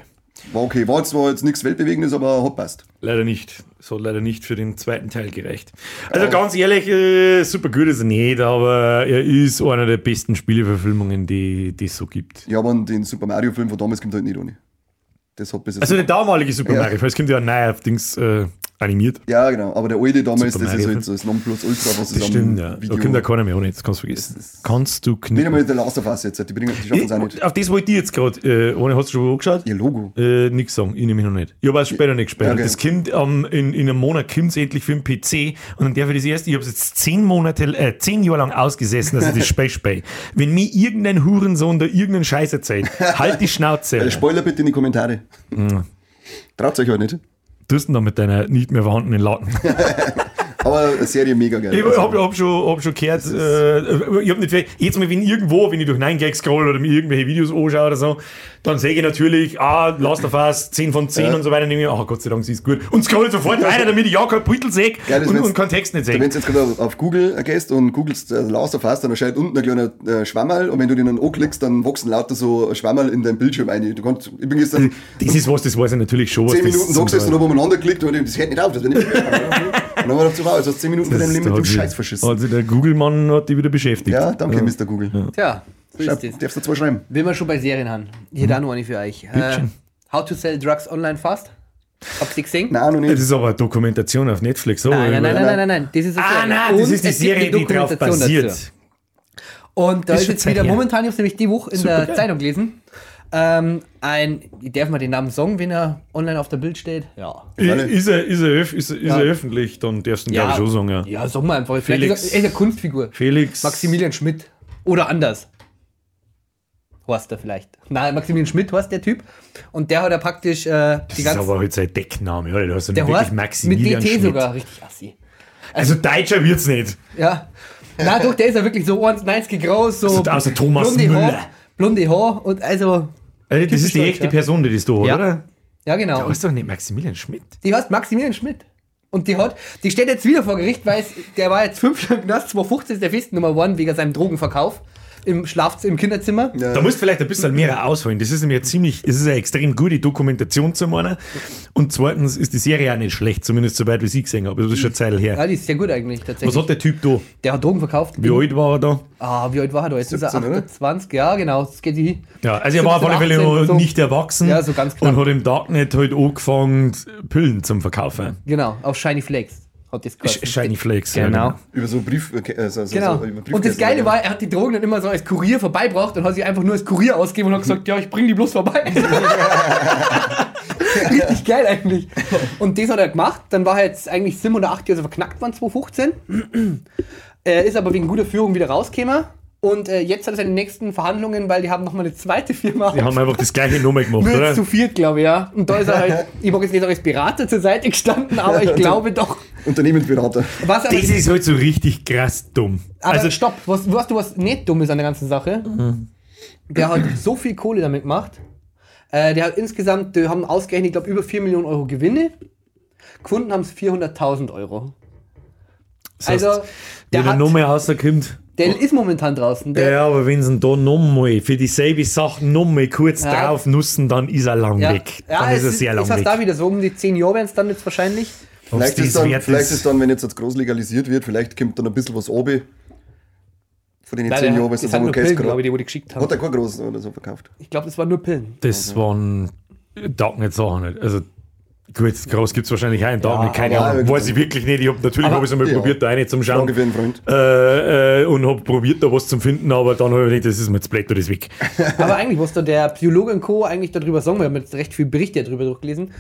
S3: War okay, war zwar jetzt nichts Weltbewegendes, aber hat passt.
S1: Leider nicht. Es hat leider nicht für den zweiten Teil gereicht. Also ganz ehrlich, äh, super gut ist er nicht, aber er ist einer der besten Spieleverfilmungen, die die es so gibt.
S3: Ja, aber den Super Mario-Film von damals kommt halt nicht ohne. Das hat bis jetzt.
S1: Also der damalige Super
S3: Ja.
S1: Mario, weil es kommt ja ein neuer auf Dings, äh, Animiert.
S3: Ja, genau. Aber der alte damals,
S1: Super
S3: das ist
S1: Mario
S3: halt so das Nonplusultra, was es
S1: Das stimmt, ja. Da
S3: Video...
S1: kommt ja keiner mehr ohne, das kannst du vergessen. Kannst du
S3: Nicht
S1: knicken.
S3: einmal der Last of Us jetzt, die, bringen, die schaffen es auch nicht.
S1: Auf das wollte ich jetzt gerade, äh, ohne hast du schon angeschaut?
S3: Ihr Logo.
S1: Äh, nix sagen, ich nehme mich noch nicht. Ich habe auch später nicht gespielt.
S3: Okay.
S1: Das kommt ähm, in, in einem Monat kommt's endlich für den PC und dann darf ich das erste, ich habe es jetzt zehn Monate, äh, zehn Jahre lang ausgesessen, dass ich das *laughs* Spiel spiele. Wenn mir irgendein Hurensohn da irgendeinen Scheiß erzählt, halt die Schnauze. *laughs*
S3: Äh, Spoiler bitte in die Kommentare. Traut euch halt nicht.
S1: Du hast denn da mit deiner nicht mehr vorhandenen Laden. *laughs*
S3: Aber eine Serie mega geil.
S1: Ich hab, hab, schon, hab schon gehört, äh, ich hab nicht, jetzt mal, wenn irgendwo, wenn ich durch 9gag scroll oder mir irgendwelche Videos anschaue oder so, dann sehe ich natürlich, ah, Last of Us, 10 von 10
S3: Ja.
S1: und so weiter, nehme ich, ach Gott sei Dank, sie ist gut. Und scroll sofort weiter, damit ich ja kein Beutel sehe und, und keinen Text nicht
S3: Wenn
S1: sehe.
S3: du jetzt gerade auf- auf Google gehst und googelst äh, Last of Us, dann erscheint unten ein kleiner äh, Schwammerl und wenn du den dann anklickst, dann wachsen lauter so Schwammerl in dein Bildschirm ein. Du kannst, ich bin gestern
S1: Das ist was, das weiß ich natürlich schon. was
S3: 10
S1: das
S3: Minuten so gesessen
S1: Teil-
S3: und habe umeinander geklickt und das hört nicht auf. Das wird nicht *laughs* und dann haben wir gedacht, wow, jetzt hast du 10 Minuten von deinem Leben mit dem Scheiß verschissen.
S1: Also der Google-Mann hat die wieder beschäftigt.
S3: Ja, danke, Mr. Google.
S2: Tja, so ist
S3: Schreib, darfst du zwei schreiben?
S2: Wenn wir schon bei Serien haben, hier da noch eine für euch. Äh. How to sell drugs online fast? Habt ihr gesehen?
S3: Nein, noch
S1: Das
S3: nicht.
S1: ist aber eine Dokumentation auf Netflix. So,
S2: Nein, nein, nein,
S1: oder?
S2: nein, nein, nein, nein. Das ist
S1: Ah, nein, das ist die Serie, die drauf basiert.
S2: dazu. Und da
S1: Ist
S2: ist jetzt wieder
S1: her.
S2: momentan, ich habe es nämlich die Woche in
S1: Super
S2: der
S1: geil.
S2: Zeitung gelesen, ähm, ein, ich darf mal den Namen sagen, wenn er online auf der Bild steht. Ja.
S1: Ist er, ist, er, öff- ist, er, ist
S2: Ja.
S1: er öffentlich, dann darfst du ihn, glaube ich, schon sagen. Ja.
S2: Ja, sag mal einfach. Vielleicht
S1: Felix.
S2: ist er, er ist eine Kunstfigur.
S1: Felix.
S2: Maximilian Schmidt. Oder anders. Horst er vielleicht. Nein, Maximilian Schmidt heißt der Typ. Und der hat ja praktisch äh,
S1: Das
S2: die
S1: ist
S2: ganze.
S1: aber halt sein Deckname, oder? Du hast ja
S2: Der Horst mit
S1: Maximilian
S2: DT
S1: Schmidt.
S2: sogar richtig assi.
S1: Also Deutscher wird's nicht.
S2: Ja. Na doch, der ist ja wirklich so 1,90 groß, so.
S1: Also außer Thomas
S2: blonde
S1: Müller.
S2: Haar, blonde Haar und also.
S1: Also das ist die echte
S2: Deutscher.
S1: Person, die das da hat,
S2: Ja.
S1: oder?
S2: Ja, genau.
S1: Der heißt doch nicht Maximilian Schmidt.
S2: Die heißt Maximilian Schmidt. Und die hat, die steht jetzt wieder vor Gericht, weil es, der war jetzt fünf Jahre im Knast, 2015 ist der Festnummer geworden wegen seinem Drogenverkauf im Schlafzimmer, im Kinderzimmer.
S3: Ja.
S1: Da musst du vielleicht ein bisschen mehr ausholen. Das ist mir ziemlich, das ist eine extrem gute Dokumentation zum einen. Und zweitens ist die Serie auch nicht schlecht, zumindest soweit wie ich sie gesehen habe. Das ist schon Zeit her.
S2: Ja, die ist sehr gut eigentlich tatsächlich.
S1: Was hat der Typ da?
S2: der hat Drogen verkauft.
S1: Wie alt war er da?
S2: Ah, wie alt war er da? Jetzt ist er
S3: 17, oder?
S2: 28, ja genau, das geht hin.
S1: Ja, also er war auf alle
S2: 17,
S1: Fälle
S2: 18,
S1: noch
S2: so.
S1: nicht erwachsen
S2: Ja, so ganz knapp.
S1: und hat im Darknet halt angefangen, Pillen zum Verkaufen.
S2: Genau, auf Shiny Flakes hat das.
S1: Sh- Shiny Flakes. ja,
S2: Genau.
S3: Über so Brief... Äh, so, so,
S2: Genau.
S3: So, über
S2: und das Geile war, er hat die Drogen dann immer so als Kurier vorbeibracht und hat sie einfach nur als Kurier ausgegeben und hat gesagt, ja, ich bring die bloß vorbei. *laughs* *laughs* Richtig geil eigentlich. Und das hat er gemacht. Dann war er jetzt eigentlich sieben oder acht Jahre verknackt worden, 2015. *clears throat* Er ist aber wegen guter Führung wieder rausgekommen. Und äh, jetzt hat er seine nächsten Verhandlungen, weil die haben nochmal eine zweite Firma.
S1: Die haben einfach das gleiche Nummer gemacht,
S2: Nur
S1: oder?
S2: zu viert, glaube ich, ja. Und da ist er halt, ich mag jetzt nicht als Berater zur Seite gestanden, *laughs* aber ich glaube doch.
S3: Unternehmensberater.
S2: Was
S1: Das ist halt so richtig krass dumm.
S2: aber
S1: also,
S2: stopp, was, weißt du, was nicht dumm ist an der ganzen Sache? Der hat so viel Kohle damit gemacht. Äh, der hat insgesamt, die haben ausgerechnet, ich glaube, über 4 Millionen Euro Gewinne. Gefunden haben es 400.000 Euro.
S1: das heißt,
S2: Also, der,
S1: der
S2: hat,
S1: Nummer rauskommt,
S2: der ist momentan draußen. Der,
S1: ja, aber wenn sie ihn da nochmal für dieselbe Sache nochmal kurz
S2: Ja.
S1: drauf nussen, dann ist er lang
S2: ja,
S1: weg.
S2: ja,
S1: Dann
S2: es
S1: ist er sehr lang
S2: ist das
S1: weg.
S2: da wieder so, um die 10 Jahre werden es dann jetzt wahrscheinlich.
S3: Vielleicht, ist dann, vielleicht ist dann, wenn jetzt das groß legalisiert wird, vielleicht kommt dann ein bisschen was oben. Von den 10 Jahren, weil
S2: das
S3: okay,
S2: Pillen,
S3: ist
S2: glaube ich, die, wo die geschickt
S3: Hat
S2: haben.
S3: er kein groß oder so verkauft.
S2: Ich glaube, das waren nur Pillen.
S1: Das waren Darknet-Sachen nicht. Also, gut, groß gibt es wahrscheinlich auch in Darknet, keine Ahnung.
S3: Ja,
S1: Weiß ich wirklich nicht. Ich hab, natürlich habe ich es einmal
S3: Ja.
S1: probiert, da eine zum Schauen.
S3: Frage für einen Freund.
S1: Äh, äh, und habe probiert, da was zu finden, aber dann habe ich gedacht, das ist mir jetzt blöd, das ist weg. *laughs*
S2: Aber eigentlich, was da der Psychologe und Co. eigentlich darüber sagen, wir haben jetzt recht viel Berichte darüber durchgelesen,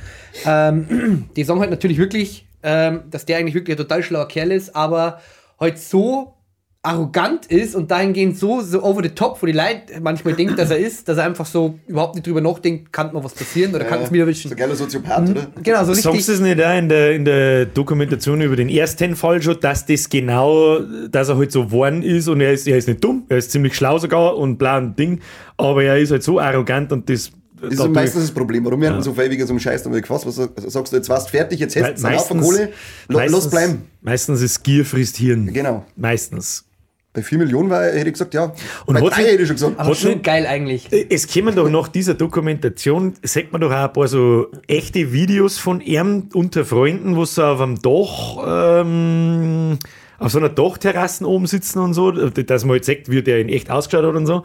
S2: ähm, *clears throat* die sagen halt natürlich wirklich, ähm, dass der eigentlich wirklich ein total schlauer Kerl ist, aber halt so arrogant ist und dahingehend so, so over the top, wo die Leute manchmal denken, dass er ist, dass er einfach so überhaupt nicht drüber nachdenkt, kann mal was passieren oder kann es mir
S3: So
S2: erwischen.
S3: ein geiler Soziopath, oder?
S2: Genau, so
S1: Sagst du
S2: richtig.
S1: es nicht auch in der, in der Dokumentation über den ersten Fall schon, dass das genau, dass er halt so geworden ist und er ist, er ist nicht dumm, er ist ziemlich schlau sogar und bla und Ding, aber er ist halt so arrogant und das.
S3: Das ist so meistens das Problem. Warum werden so viel wegen so einem Scheiß damit gefasst? Was sag- sagst du, jetzt warst du fertig, jetzt hast du einen Haufen Kohle, lo- lass bleiben.
S1: Meistens ist Gier frisst Hirn.
S3: Genau.
S1: Meistens.
S3: Bei 4 Millionen war, hätte ich gesagt, ja.
S1: Und
S3: Bei
S1: hat
S3: drei hätte ich schon gesagt.
S2: Aber
S1: schon-
S2: geil eigentlich.
S1: Es kommen doch nach dieser Dokumentation, sagt man doch auch ein paar so echte Videos von ihm unter Freunden, wo sie auf einem Dach ähm, auf so einer Dachterrasse oben sitzen und so, dass man halt sagt, wie der in echt ausgeschaut hat und so.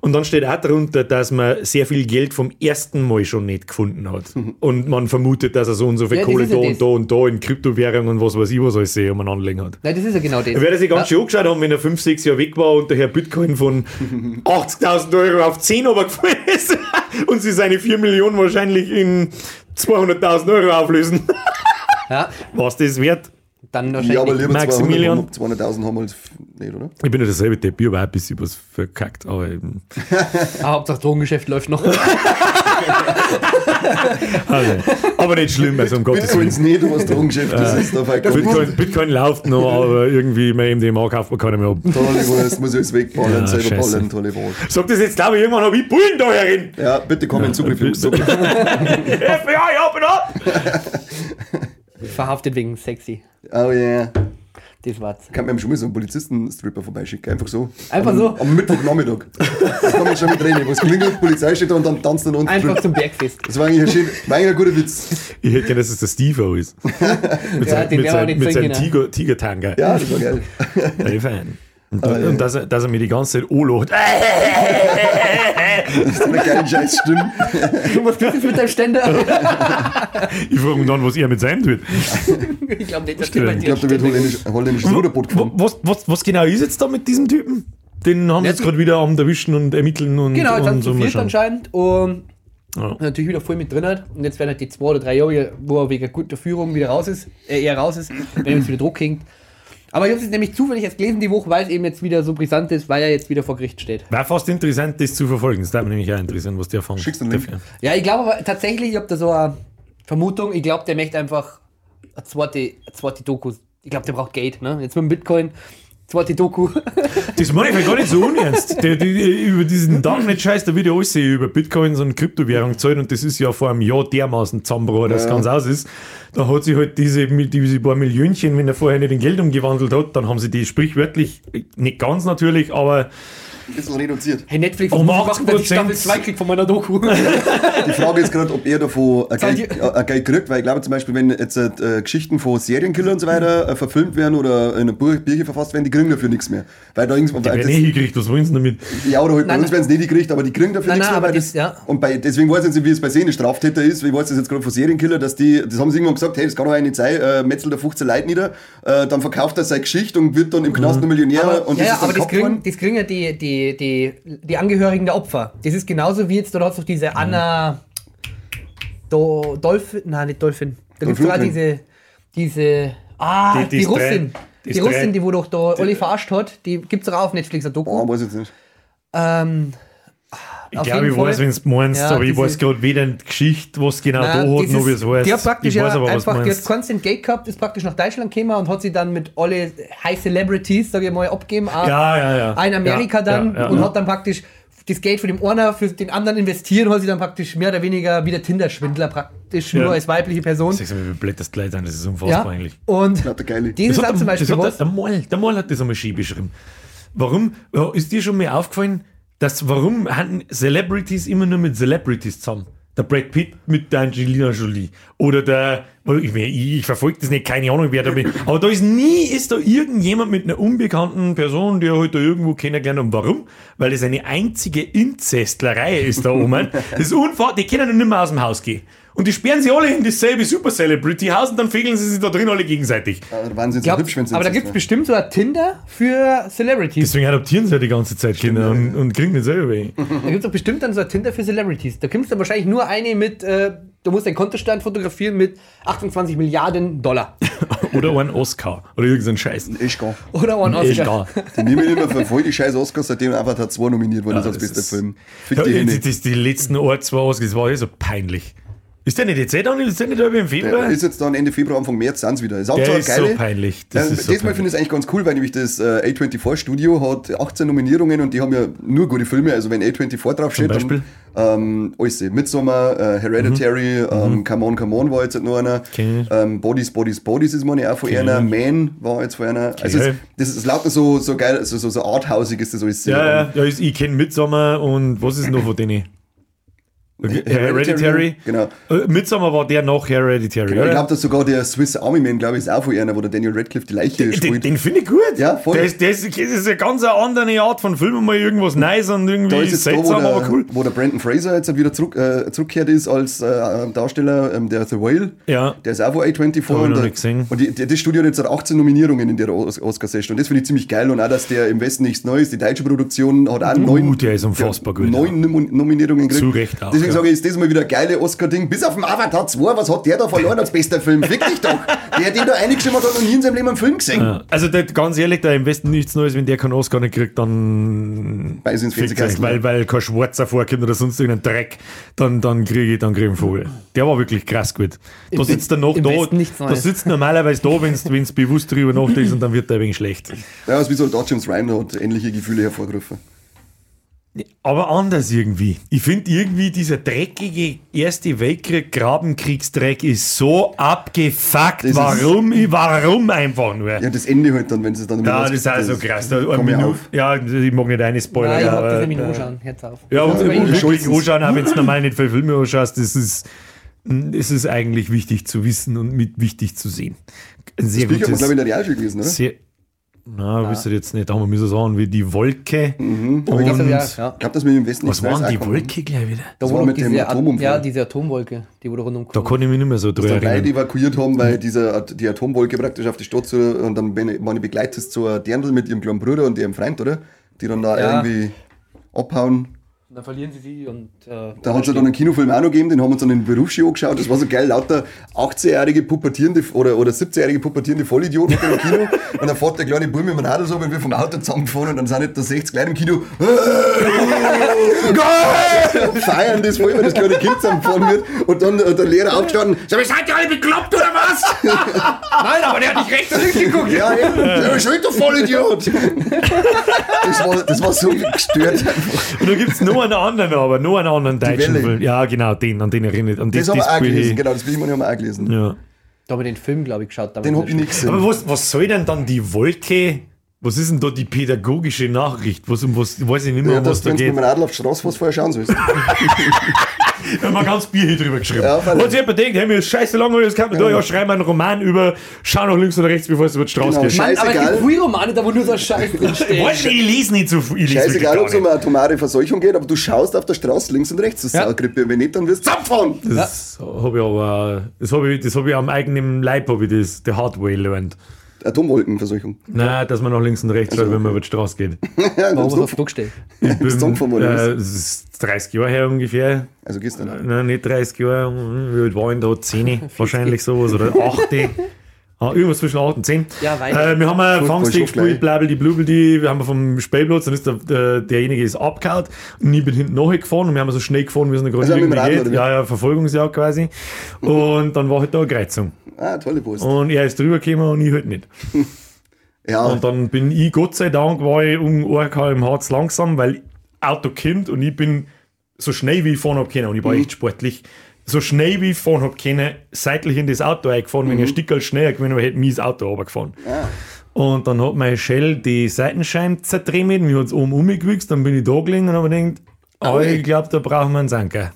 S1: Und dann steht auch darunter, dass man sehr viel Geld vom ersten Mal schon nicht gefunden hat. Und man vermutet, dass er so und so viel
S2: Ja,
S1: Kohle
S2: ist ja
S1: da und da und da in Kryptowährungen und was weiß ich, was alles um anlegen hat.
S2: Nein, das ist ja genau das.
S1: Er wird sich ganz schön angeschaut haben, wenn er 5, 6 Jahre weg war und der Herr Bitcoin von *laughs* 80.000 Euro auf 10 runtergefallen ist *laughs* und sie seine 4 Millionen wahrscheinlich in 200.000 Euro auflösen.
S2: Ja, *laughs*
S1: Was das wert?
S2: Dann wahrscheinlich.
S3: Ja, aber lieber
S1: Maximilian.
S3: 200 200.000 haben wir nicht, oder?
S1: Ich bin ja dasselbe Depp, ich habe auch ein bisschen was verkackt, aber eben.
S2: Ah, Hauptsache Drogengeschäft läuft noch. *laughs*
S1: Also, aber nicht schlimm, also um Gottes Willen.
S3: Bitcoins nicht, was Drogengeschäft das ist.
S1: Bitcoin, Bitcoin läuft noch, aber irgendwie mein MDMA kauft man keiner mehr ab.
S3: Tolle Wurst, muss ich alles wegballern,
S1: Ja,
S3: selber
S1: scheiße.
S3: ballern, tolle Wahl.
S1: Sag das jetzt, glaube ich, irgendwann habe ich Bullen da herin.
S3: Ja, bitte komm in Zugriff.
S1: FBI, *laughs* open up! *laughs*
S2: Verhaftet wegen sexy.
S3: Oh yeah.
S2: Das war's.
S3: Kann man schon mal so einen Polizisten-Stripper vorbeischicken, einfach so.
S2: Einfach
S3: am,
S2: so?
S3: Am Mittwochnachmittag. Da kann man schon mit reden. Was klingelt, die Polizei steht da und dann tanzt er und
S2: Einfach
S3: Strip.
S2: zum Bergfest.
S3: Das war eigentlich ein, schön, war eigentlich ein guter Witz.
S1: Ich hätte gerne, dass es der Steve ist. *laughs* mit
S2: Ja,
S1: seinem,
S2: den
S1: mit
S2: nicht
S1: mit seinem Tiger-Tanga.
S3: Ja, das war geil.
S1: Fein. Und,
S3: Ah, ja.
S1: und dass, er, dass er mir die ganze Zeit anlacht. *laughs*
S3: Das ist eine geile Scheißstimme.
S2: Du, was tust du mit deinem Ständer? *laughs*
S1: Ich frage mich dann, was er mit seinem tut. *laughs*
S2: ich glaube nicht, dass der bei
S1: Ich
S3: Ich
S2: dir
S3: glaube, da wird holländisch, holländisch Ruderboot gefahren.
S1: Was, was, was genau ist jetzt da mit diesem Typen? Den haben sie jetzt gerade wieder am erwischen und ermitteln und,
S2: Genau, jetzt
S1: und
S2: haben sie
S1: so
S2: viert anscheinend und
S1: Ja.
S2: natürlich wieder voll mit drin hat. Und jetzt werden halt die zwei oder drei Jahre, wo er wegen guter Führung wieder raus ist, äh, eher raus ist, wenn er jetzt wieder Druck hängt. Aber ich habe es jetzt nämlich zufällig erst gelesen die Woche, weil es eben jetzt wieder so brisant ist, weil er jetzt wieder vor Gericht steht.
S1: War fast interessant, das zu verfolgen. Das darf mich nämlich auch interessieren, was der fängt.
S3: Schickst du einen?
S2: Ja, ich glaube aber tatsächlich, ich habe da so eine Vermutung, ich glaube, der möchte einfach eine zweite, eine zweite Doku. Ich glaube, der braucht Geld, ne? Jetzt mit dem Bitcoin, zweite Doku. *laughs*
S1: Das meine ich gar nicht so unernst. Der, die, über diesen Darknet-Scheiß, da wird ja alles sehen, über Bitcoins und Kryptowährung zahlen und das ist ja vor einem Jahr dermaßen zusammengebrochen, dass es ganz aus ist. Da hat sich halt diese, diese paar Millionchen, wenn er vorher nicht in Geld umgewandelt hat, dann haben sie die sprichwörtlich, nicht ganz natürlich, aber
S3: bisschen reduziert.
S2: Hey, Netflix,
S1: Um
S2: ich
S1: 80%.
S2: Staffel 2 krieg von meiner Doku.
S3: Die Frage ist gerade, ob er davon ein Geld, äh, ein Geld kriegt, weil ich glaube zum Beispiel, wenn jetzt äh, Geschichten von Serienkillern und so weiter äh, verfilmt werden oder in einer Buch, Bücher verfasst werden, die kriegen dafür nichts mehr. Weil da irgendwann,
S1: der
S3: weil
S1: wird
S3: das,
S1: nicht hingekriegt, was wollen sie damit?
S3: ja, oder halt bei
S2: Nein,
S3: uns
S2: nein.
S3: werden es nicht gekriegt, aber die kriegen dafür
S2: Nein,
S3: nichts
S2: nein,
S3: mehr.
S2: das-
S3: das,
S2: ja.
S3: Und bei, deswegen weiß ich nicht, wie es bei Serienstraftäter ist. Ich weiß das jetzt gerade von Serienkiller, dass die, das haben sie irgendwann gesagt, hey, das kann doch eigentlich nicht sein, äh, metzelt er 15 Leute nieder, äh, dann verkauft er seine Geschichte und wird dann im Knast noch Millionär
S2: Aber,
S3: und
S2: ja, ja,
S3: ist dann
S2: aber das kriegen, das kriegen ja die, die, die, die Angehörigen der Opfer. Das ist genauso wie jetzt, da es doch diese Anna Do, Dolphin, nein, nicht Dolphin. Da gibt es sogar diese, diese, ah,
S1: Die-
S2: die,
S1: die
S2: Russin.
S1: drei-
S2: Die,
S1: die
S2: Russin,
S1: drei-
S2: die wo doch da alle verarscht hat, die gibt es auch auf Netflix, eine Doku.
S3: Oh, weiß ich nicht.
S2: Ähm,
S1: Ich glaube, ich weiß, wenn du meinst,
S2: Ja,
S1: aber ich weiß gerade weder die Geschichte, was genau da
S2: Nein,
S1: hat,
S2: dieses-
S1: noch wie es heißt.
S2: Die hat praktisch
S1: ich weiß aber, was
S2: einfach, die hat. Constant Gate gehabt, ist praktisch nach Deutschland gekommen und hat sie dann mit alle High Celebrities, sage ich mal, abgegeben. Auch
S1: Ja, ja, ja.
S2: In Amerika
S1: Ja,
S2: dann
S1: ja, ja,
S2: und
S1: ja.
S2: hat dann praktisch das Geld für den einer für den anderen investiert und hat sie dann praktisch mehr oder weniger wie der Tinder-Schwindler praktisch
S1: Ja.
S2: nur als weibliche Person.
S1: Sag mal, wie blöd das Kleid an, das ist unfassbar
S2: Ja.
S1: eigentlich.
S2: Und
S3: Ja, der
S2: dieses
S1: Das
S2: hat zum
S1: der,
S2: Beispiel
S1: das hat
S2: was.
S1: der, der, Moll, der Moll hat das einmal schön beschrieben. Warum, ja, ist dir schon mal aufgefallen, dass, warum hatten Celebrities immer nur mit Celebrities zusammen? Der Brad Pitt mit der Angelina Jolie. Oder der, ich, ich, ich verfolge das nicht, keine Ahnung, wer da bin. Aber da ist nie, ist da irgendjemand mit einer unbekannten Person, die er halt da irgendwo kennengelernt hat. Und warum? Weil das eine einzige Inzestlerei ist da oben. *laughs* Das ist unfassbar, die können nicht mehr aus dem Haus gehen. Und die sperren sie alle in dasselbe Super Celebrity Haus und dann fegeln sie sich da drin alle gegenseitig.
S3: Ja, da waren sie
S2: Glaub,
S3: hübsch, wenn sie
S2: aber da gibt es bestimmt so ein Tinder für Celebrities.
S1: Deswegen adoptieren sie ja die ganze Zeit Kinder und, und kriegen nicht selber weh.
S2: Da gibt es doch bestimmt dann so ein Tinder für Celebrities. Da kommst du wahrscheinlich nur eine mit, äh, du musst deinen Kontostand fotografieren mit 28 Milliarden Dollar. *laughs*
S1: Oder ein Oscar. Oder irgendein Scheiß.
S3: ne? Ist gar.
S2: Oder ein
S1: Echt
S2: Oscar.
S3: Die nehmen immer für voll die scheiß Oscars, seitdem Avatar 2 nominiert worden ist als bester Film. Fick
S1: Ja,
S3: die
S1: die, die, die letzten Jahr, zwei Oscars, das war ja so peinlich. Ist der nicht jetzt eh dann? Ist der nicht aber im
S3: Der
S1: Februar?
S3: ist jetzt dann Ende Februar, Anfang März sind wieder. Ist auch
S1: Der ist
S3: geile,
S1: so peinlich. Das ist so
S3: Diesmal finde ich es eigentlich ganz cool, weil nämlich das äh, A24 Studio hat 18 Nominierungen und die haben ja nur gute Filme. Also wenn A24 draufsteht,
S1: Zum Beispiel?
S3: dann ähm, alles. Midsommar, äh, Hereditary, ähm, Come On, Come On war jetzt noch einer.
S1: Mhm. Okay.
S3: Ähm, Bodies, Bodies, Bodies ist meine auch von einer. Man war jetzt von einer. Also es, das ist lauter so, so geil, so, so, so arthausig ist das alles.
S1: Ja, ja, ja ich, ich kenne Midsommar und was ist noch von denen? Hereditary.
S3: Genau.
S1: Äh, Midsommar war der noch Hereditary,
S3: Ich
S1: oder?
S3: glaube, dass sogar der Swiss Army Man, glaube ich, ist auch von einer, wo der Daniel Radcliffe die Leiche
S1: den
S3: spielt.
S1: den finde ich gut.
S3: Ja, voll.
S1: Der der ist, das ist eine ganz andere Art von Film, mal irgendwas Neues und
S3: da
S1: irgendwie
S3: ist jetzt da, wo
S1: seltsam,
S3: der,
S1: aber cool.
S3: wo der Brandon Fraser jetzt wieder zurück, äh, zurückkehrt ist als äh, Darsteller, ähm, der The Whale.
S1: Ja.
S3: Der ist auch von A24.
S1: ich
S3: und der-. Und die, das Studio hat jetzt 18 Nominierungen in der Os- Oscar-Session. Und das finde ich ziemlich geil. Und auch, dass der im Westen nichts Neues, die deutsche Produktion hat auch neun,
S1: der ist unfassbar gut,
S3: neun Nom- Nominierungen gekriegt.
S1: Zu Recht auch,
S3: Deswegen
S1: ja.
S3: Sage ich, ist das mal wieder ein geile Oscar-Ding. Bis auf den Avatar 2, was hat der da verloren als bester Film? Fick dich doch. Der, den da eingeschrieben hat, hat noch nie in seinem Leben einen Film gesehen.
S1: Ja. Also der, ganz ehrlich, der im Westen nichts Neues, wenn der keinen Oscar nicht kriegt, dann euch,
S3: Fernsehkasten.
S1: weil, weil kein Schwarzer vorkommt oder sonst irgendein Dreck, dann, dann kriege ich, dann krieg ich einen Vogel. Der war wirklich krass gut. Da
S2: Im
S1: sitzt er noch da, da sitzt normalerweise da, wenn du *laughs* bewusst drüber nachdenkst und dann wird der ein wenig schlecht.
S3: Ja, ist wie Soldat James Ryan hat ähnliche Gefühle hervorgerufen.
S1: Aber anders irgendwie. Ich finde irgendwie dieser dreckige Erste Weltkrieg Grabenkriegstreck ist so abgefuckt.
S3: Das ist-
S1: warum? warum einfach nur?
S3: Ja, das Ende halt dann, wenn sie es dann
S1: Ja, das ist also krass. Da,
S3: komm ich auf.
S1: ja, ich mag nicht eine Spoiler.
S2: Nein, ich hab
S1: aber,
S2: das nämlich
S1: äh,
S2: anschauen. Herz auf.
S1: Ja, und,
S2: aber
S1: und
S2: ich-
S1: wirklich anschauen, auch wenn du normal nicht viele Filme anschaust, das ist, es ist eigentlich wichtig zu wissen und mit wichtig zu sehen. Ein sehr
S3: Bücher haben wir,
S1: gutes,
S3: glaube ich, in der Realschule gelesen, oder?
S1: sehr, na, wisst ihr jetzt nicht, da haben wir müssen sagen, wie die Wolke.
S3: Mhm.
S1: Und,
S2: Ja, ja,
S3: Ich
S2: ja.
S3: glaube, dass wir im Westen
S1: was waren die
S3: kommen.
S1: Wolke gleich wieder?
S2: Da
S3: war
S2: war
S3: mit dem
S2: diese,
S3: Atomunfall.
S2: Ja, diese Atomwolke, die wurde rundum
S1: Da kann ich mich nicht mehr so drüber
S3: dann Leute
S1: erinnern.
S3: evakuiert haben, weil dieser, die Atomwolke praktisch auf die Stadt zu, und dann wenn man begleitet zu einer Dirndl mit ihrem kleinen Bruder und ihrem Freund, oder? Die dann da
S2: Ja.
S3: irgendwie abhauen.
S2: Dann verlieren sie sie und. Äh,
S3: Da hat es ja dann einen Kinofilm auch noch gegeben, den haben wir uns dann in den Berufsschule angeschaut. Das war so geil, lauter 18-jährige pubertierende oder, oder 17-jährige pubertierende Vollidioten im Kino. *laughs* Und dann fährt der kleine Bub mit dem Radl so, wenn wir vom Auto zusammengefahren und dann sind nicht da 60 Leute im Kino. *laughs* Feiern das voll, wenn das kleine Kind zusammengefahren wird. Und dann äh, der Lehrer aufgestanden. Sag mal, seid ihr alle bekloppt oder was? *laughs*
S2: Nein, aber der hat nicht rechts und links geguckt.
S3: ja, eben. Ja, schon der Vollidiot. Das war, das war so gestört einfach.
S1: Und da gibt es noch einen anderen, aber noch einen anderen deutschen
S3: Welle.
S1: Film. Ja, genau, den, an den erinnert. An
S3: Das
S1: das,
S3: haben wir auch
S1: ich-
S3: gelesen, genau, das Büchlein haben wir auch gelesen.
S1: Ja.
S2: Da haben wir den Film, glaube ich, geschaut.
S3: Den
S2: in
S3: hab
S2: der
S3: ich nicht gesehen.
S1: Aber was, was soll denn dann die Wolke? Was ist denn da die pädagogische Nachricht? Was, um was weiß ich nicht mehr,
S3: Ja,
S1: um was
S3: dass
S1: da
S3: wenn du mit
S1: geht.
S3: dem Radl auf die Straße fährst, vorher schauen sollst. *laughs* *laughs*
S1: Wir haben ein ganz Bier hier drüber geschrieben.
S3: Ja, weil-
S1: Hat sich jemand denkt, hey, mir ist scheiße langweilig, das kann man da, ja, schreib mal einen Roman über, schau nach links oder rechts, bevor es über die Straße
S3: Genau,
S1: geht.
S3: scheiße.
S2: Mann, aber es
S3: Scheißegal.
S2: gibt Romane, da wo nur so ein Scheiß drinsteht. *laughs*
S1: Weißt du, ich lese nicht so viel.
S3: Scheißegal, ob es um eine atomare Verseuchung geht, aber du schaust auf der Straße links und rechts, das ist
S2: Ja.
S3: Saugrippe. Wenn nicht, dann wirst du abfahren.
S1: Das habe ich aber, das habe ich, das habe ich am eigenen Leib, habe ich das, the hard way learned.
S3: Atomwolkenverseuchung.
S1: Nein, dass man nach links und rechts schaut, wenn man über die Straße geht. *laughs*
S3: ja,
S2: Warum?
S1: Ich
S3: worden, oder was?
S1: äh, das ist 30 Jahre her ungefähr.
S3: Also gestern.
S1: Nein, nicht 30 Jahre, hm, wie alt war ich da? 10 *laughs* wahrscheinlich sowas oder 8. *laughs* Ah, irgendwas zwischen 8 und 10.
S2: Ja,
S1: äh, wir haben einen
S3: Fußball,
S1: Fangstick gespielt, blablabli, blubeldi. Wir haben vom Spielplatz, dann ist der, der, derjenige ist abgehauen und ich bin hinten nachgefahren und wir haben so schnell gefahren, wie es noch gerade
S3: Also mit dem
S1: irgendwie geht. Ja, ja, Verfolgungsjagd quasi. Und dann war halt da eine Kreuzung.
S3: Ah, tolle Post.
S1: Und er ist drüber gekommen und ich halt nicht. *laughs*
S3: Ja,
S1: Und dann bin ich, Gott sei Dank, war ich um 1 km/h zu langsam, weil Auto kommt und ich bin so schnell wie ich fahren hab können und ich war echt sportlich. So schnell wie ich fahren hab können, seitlich in das Auto eingefahren, wenn ich ein Stück schneller gewesen wäre, hätte mich das Auto runtergefahren. Und dann hat mein Shell die Seitenscheiben zerdreht, mir hat es oben umgewichst, dann bin ich da gelegen und habe gedacht, oh, ich glaube, da brauchen wir einen Sanker.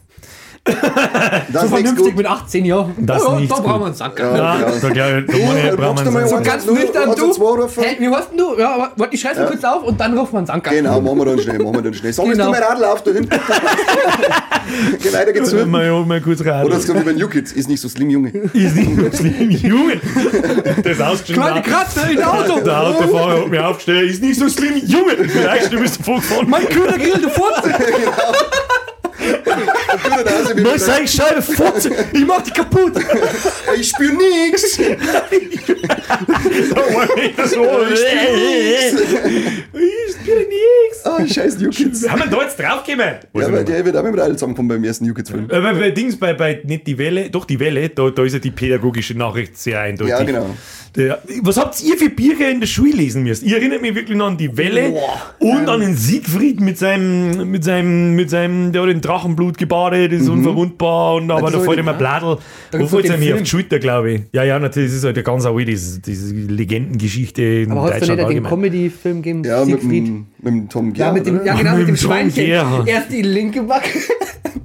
S1: *laughs*
S3: das
S2: So
S3: ist
S2: vernünftig
S3: gut.
S2: mit 18 Jahren.
S1: Das
S2: ja,
S1: nichts
S2: da brauchen wir einen Sacker.
S1: Ja,
S3: genau.
S1: da, glaub ich, da,
S3: Du,
S1: brauchen wir
S3: du
S1: einen
S3: so
S1: Sanker.
S2: Ganz
S3: Du,
S2: nüchtern,
S3: du
S2: du. Hey, wie heißt denn du? Ja, aber warte, ich schreibe kurz auf und dann rufen wir einen Sanker.
S3: Genau, machen wir dann schnell, machen wir dann schnell. Sammelst
S2: Genau.
S3: du mein Radl auf da hinten? *laughs* Geh weiter geht's.
S1: Mal, mal kurz rein.
S3: Oder hast du gesagt, wie bei New Kids, ist nicht so slim, Junge. *laughs*
S1: Ist nicht mehr schlimm, Junge. Das ausgestellt.
S2: Kleine Kratzer in Auto.
S1: Der Autofahrer hat mich aufgestellt, ist nicht so schlimm, Junge. Vielleicht du bist vorgefahren.
S2: Mein kühler Grill, du Furze.
S3: Du
S1: Mein
S3: wir-
S1: sei Scheibe furze, ich mach die kaputt.
S3: Ich spür nix. *laughs*
S1: War Ich spiele nix.
S3: Ah, scheiß New Kids.
S1: Haben wir da jetzt draufgekommen?
S3: Ja, weil der wird auch mit Radl zusammengekommen beim ersten New Kids-Film.
S1: Äh, bei, Dings, bei, bei nicht die Welle, doch die Welle, da, da ist ja die pädagogische Nachricht sehr eindeutig.
S3: Ja, genau.
S1: Der, was habt ihr für Bücher in der Schule lesen müsst? Ich erinnere mich wirklich noch an die Welle und an den Siegfried mit seinem, mit seinem, mit seinem, der hat in Drachenblut gebadet, ist unverwundbar und aber
S3: das
S1: da fällt ein
S3: nicht,
S1: Bladel. Wo fällt es mir auf die Schulter, glaube ich? Ja, ja, natürlich, das ist halt ja ganz alt, diese, diese Legendengeschichte in
S2: Aber hast du
S1: Deutschland
S2: nicht den. Comedy-Film gegeben?
S3: Ja, mit
S2: Siegfried?
S3: mit dem Tom
S2: Ja,
S3: Gerhardt,
S2: mit dem, ja genau,
S1: Mit
S2: mit dem Schweinchen.
S1: Gerhardt.
S2: Erst die linke Backe. *laughs*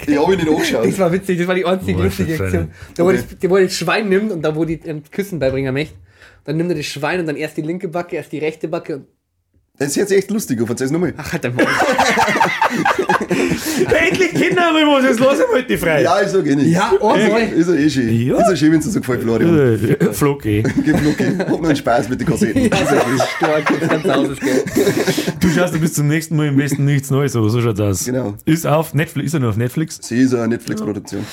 S3: Die habe ich nicht angeschaut.
S2: Das war witzig, das war die einzige
S1: Boah,
S2: lustige Aktion. Da wo, das, der, wo das Schwein nimmt und da wo die ähm, Küssen beibringen möchte, dann nimmt er das Schwein und dann erst die linke Backe, erst die rechte Backe und
S3: Das ist jetzt echt lustig, auf erzähl's nochmal.
S2: ach halt *laughs* einmal.
S1: Endlich Kinder, was ist los heute die frei?
S3: Ja, ich sag eh nicht.
S2: Ja, oh.
S3: Ist ja eh schön.
S1: Ja.
S3: Ist ja schön, wenn es dir so gefällt, Florian.
S1: Flog eh. *laughs*
S3: Gib Lucky. Hab noch einen Spaß mit den Kassetten. *laughs*
S2: Ja, das ist stark, das Haus ist geil.
S1: Du schaust, du bist zum nächsten Mal im Westen nichts Neues, aber so schaut's aus.
S3: Genau.
S1: Ist auf Netflix, ist er nur auf Netflix?
S3: Sie ist eine Netflix-Produktion.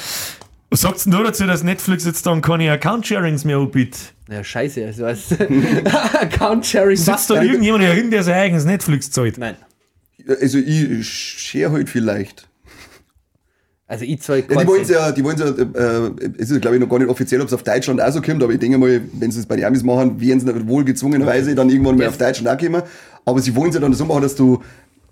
S1: Was sagst du dazu, dass Netflix jetzt dann keine Account-Sharings mehr anbietet?
S2: Ja, scheiße, also was. *laughs* Account-Sharing
S1: Sitzt da irgendjemand herin, der sein eigenes Netflix zahlt?
S2: Nein.
S3: Also ich share halt vielleicht.
S2: Also ich zwei
S3: Ja, die wollen ja, die wollen ja, äh, es ist glaube ich noch gar nicht offiziell, ob es auf Deutschland auch so kommt, aber ich denke mal, wenn sie es bei den Amis machen, werden sie wohl gezwungenerweise dann irgendwann mal auf Deutschland auch kommen. Aber sie wollen es ja dann so machen, dass du,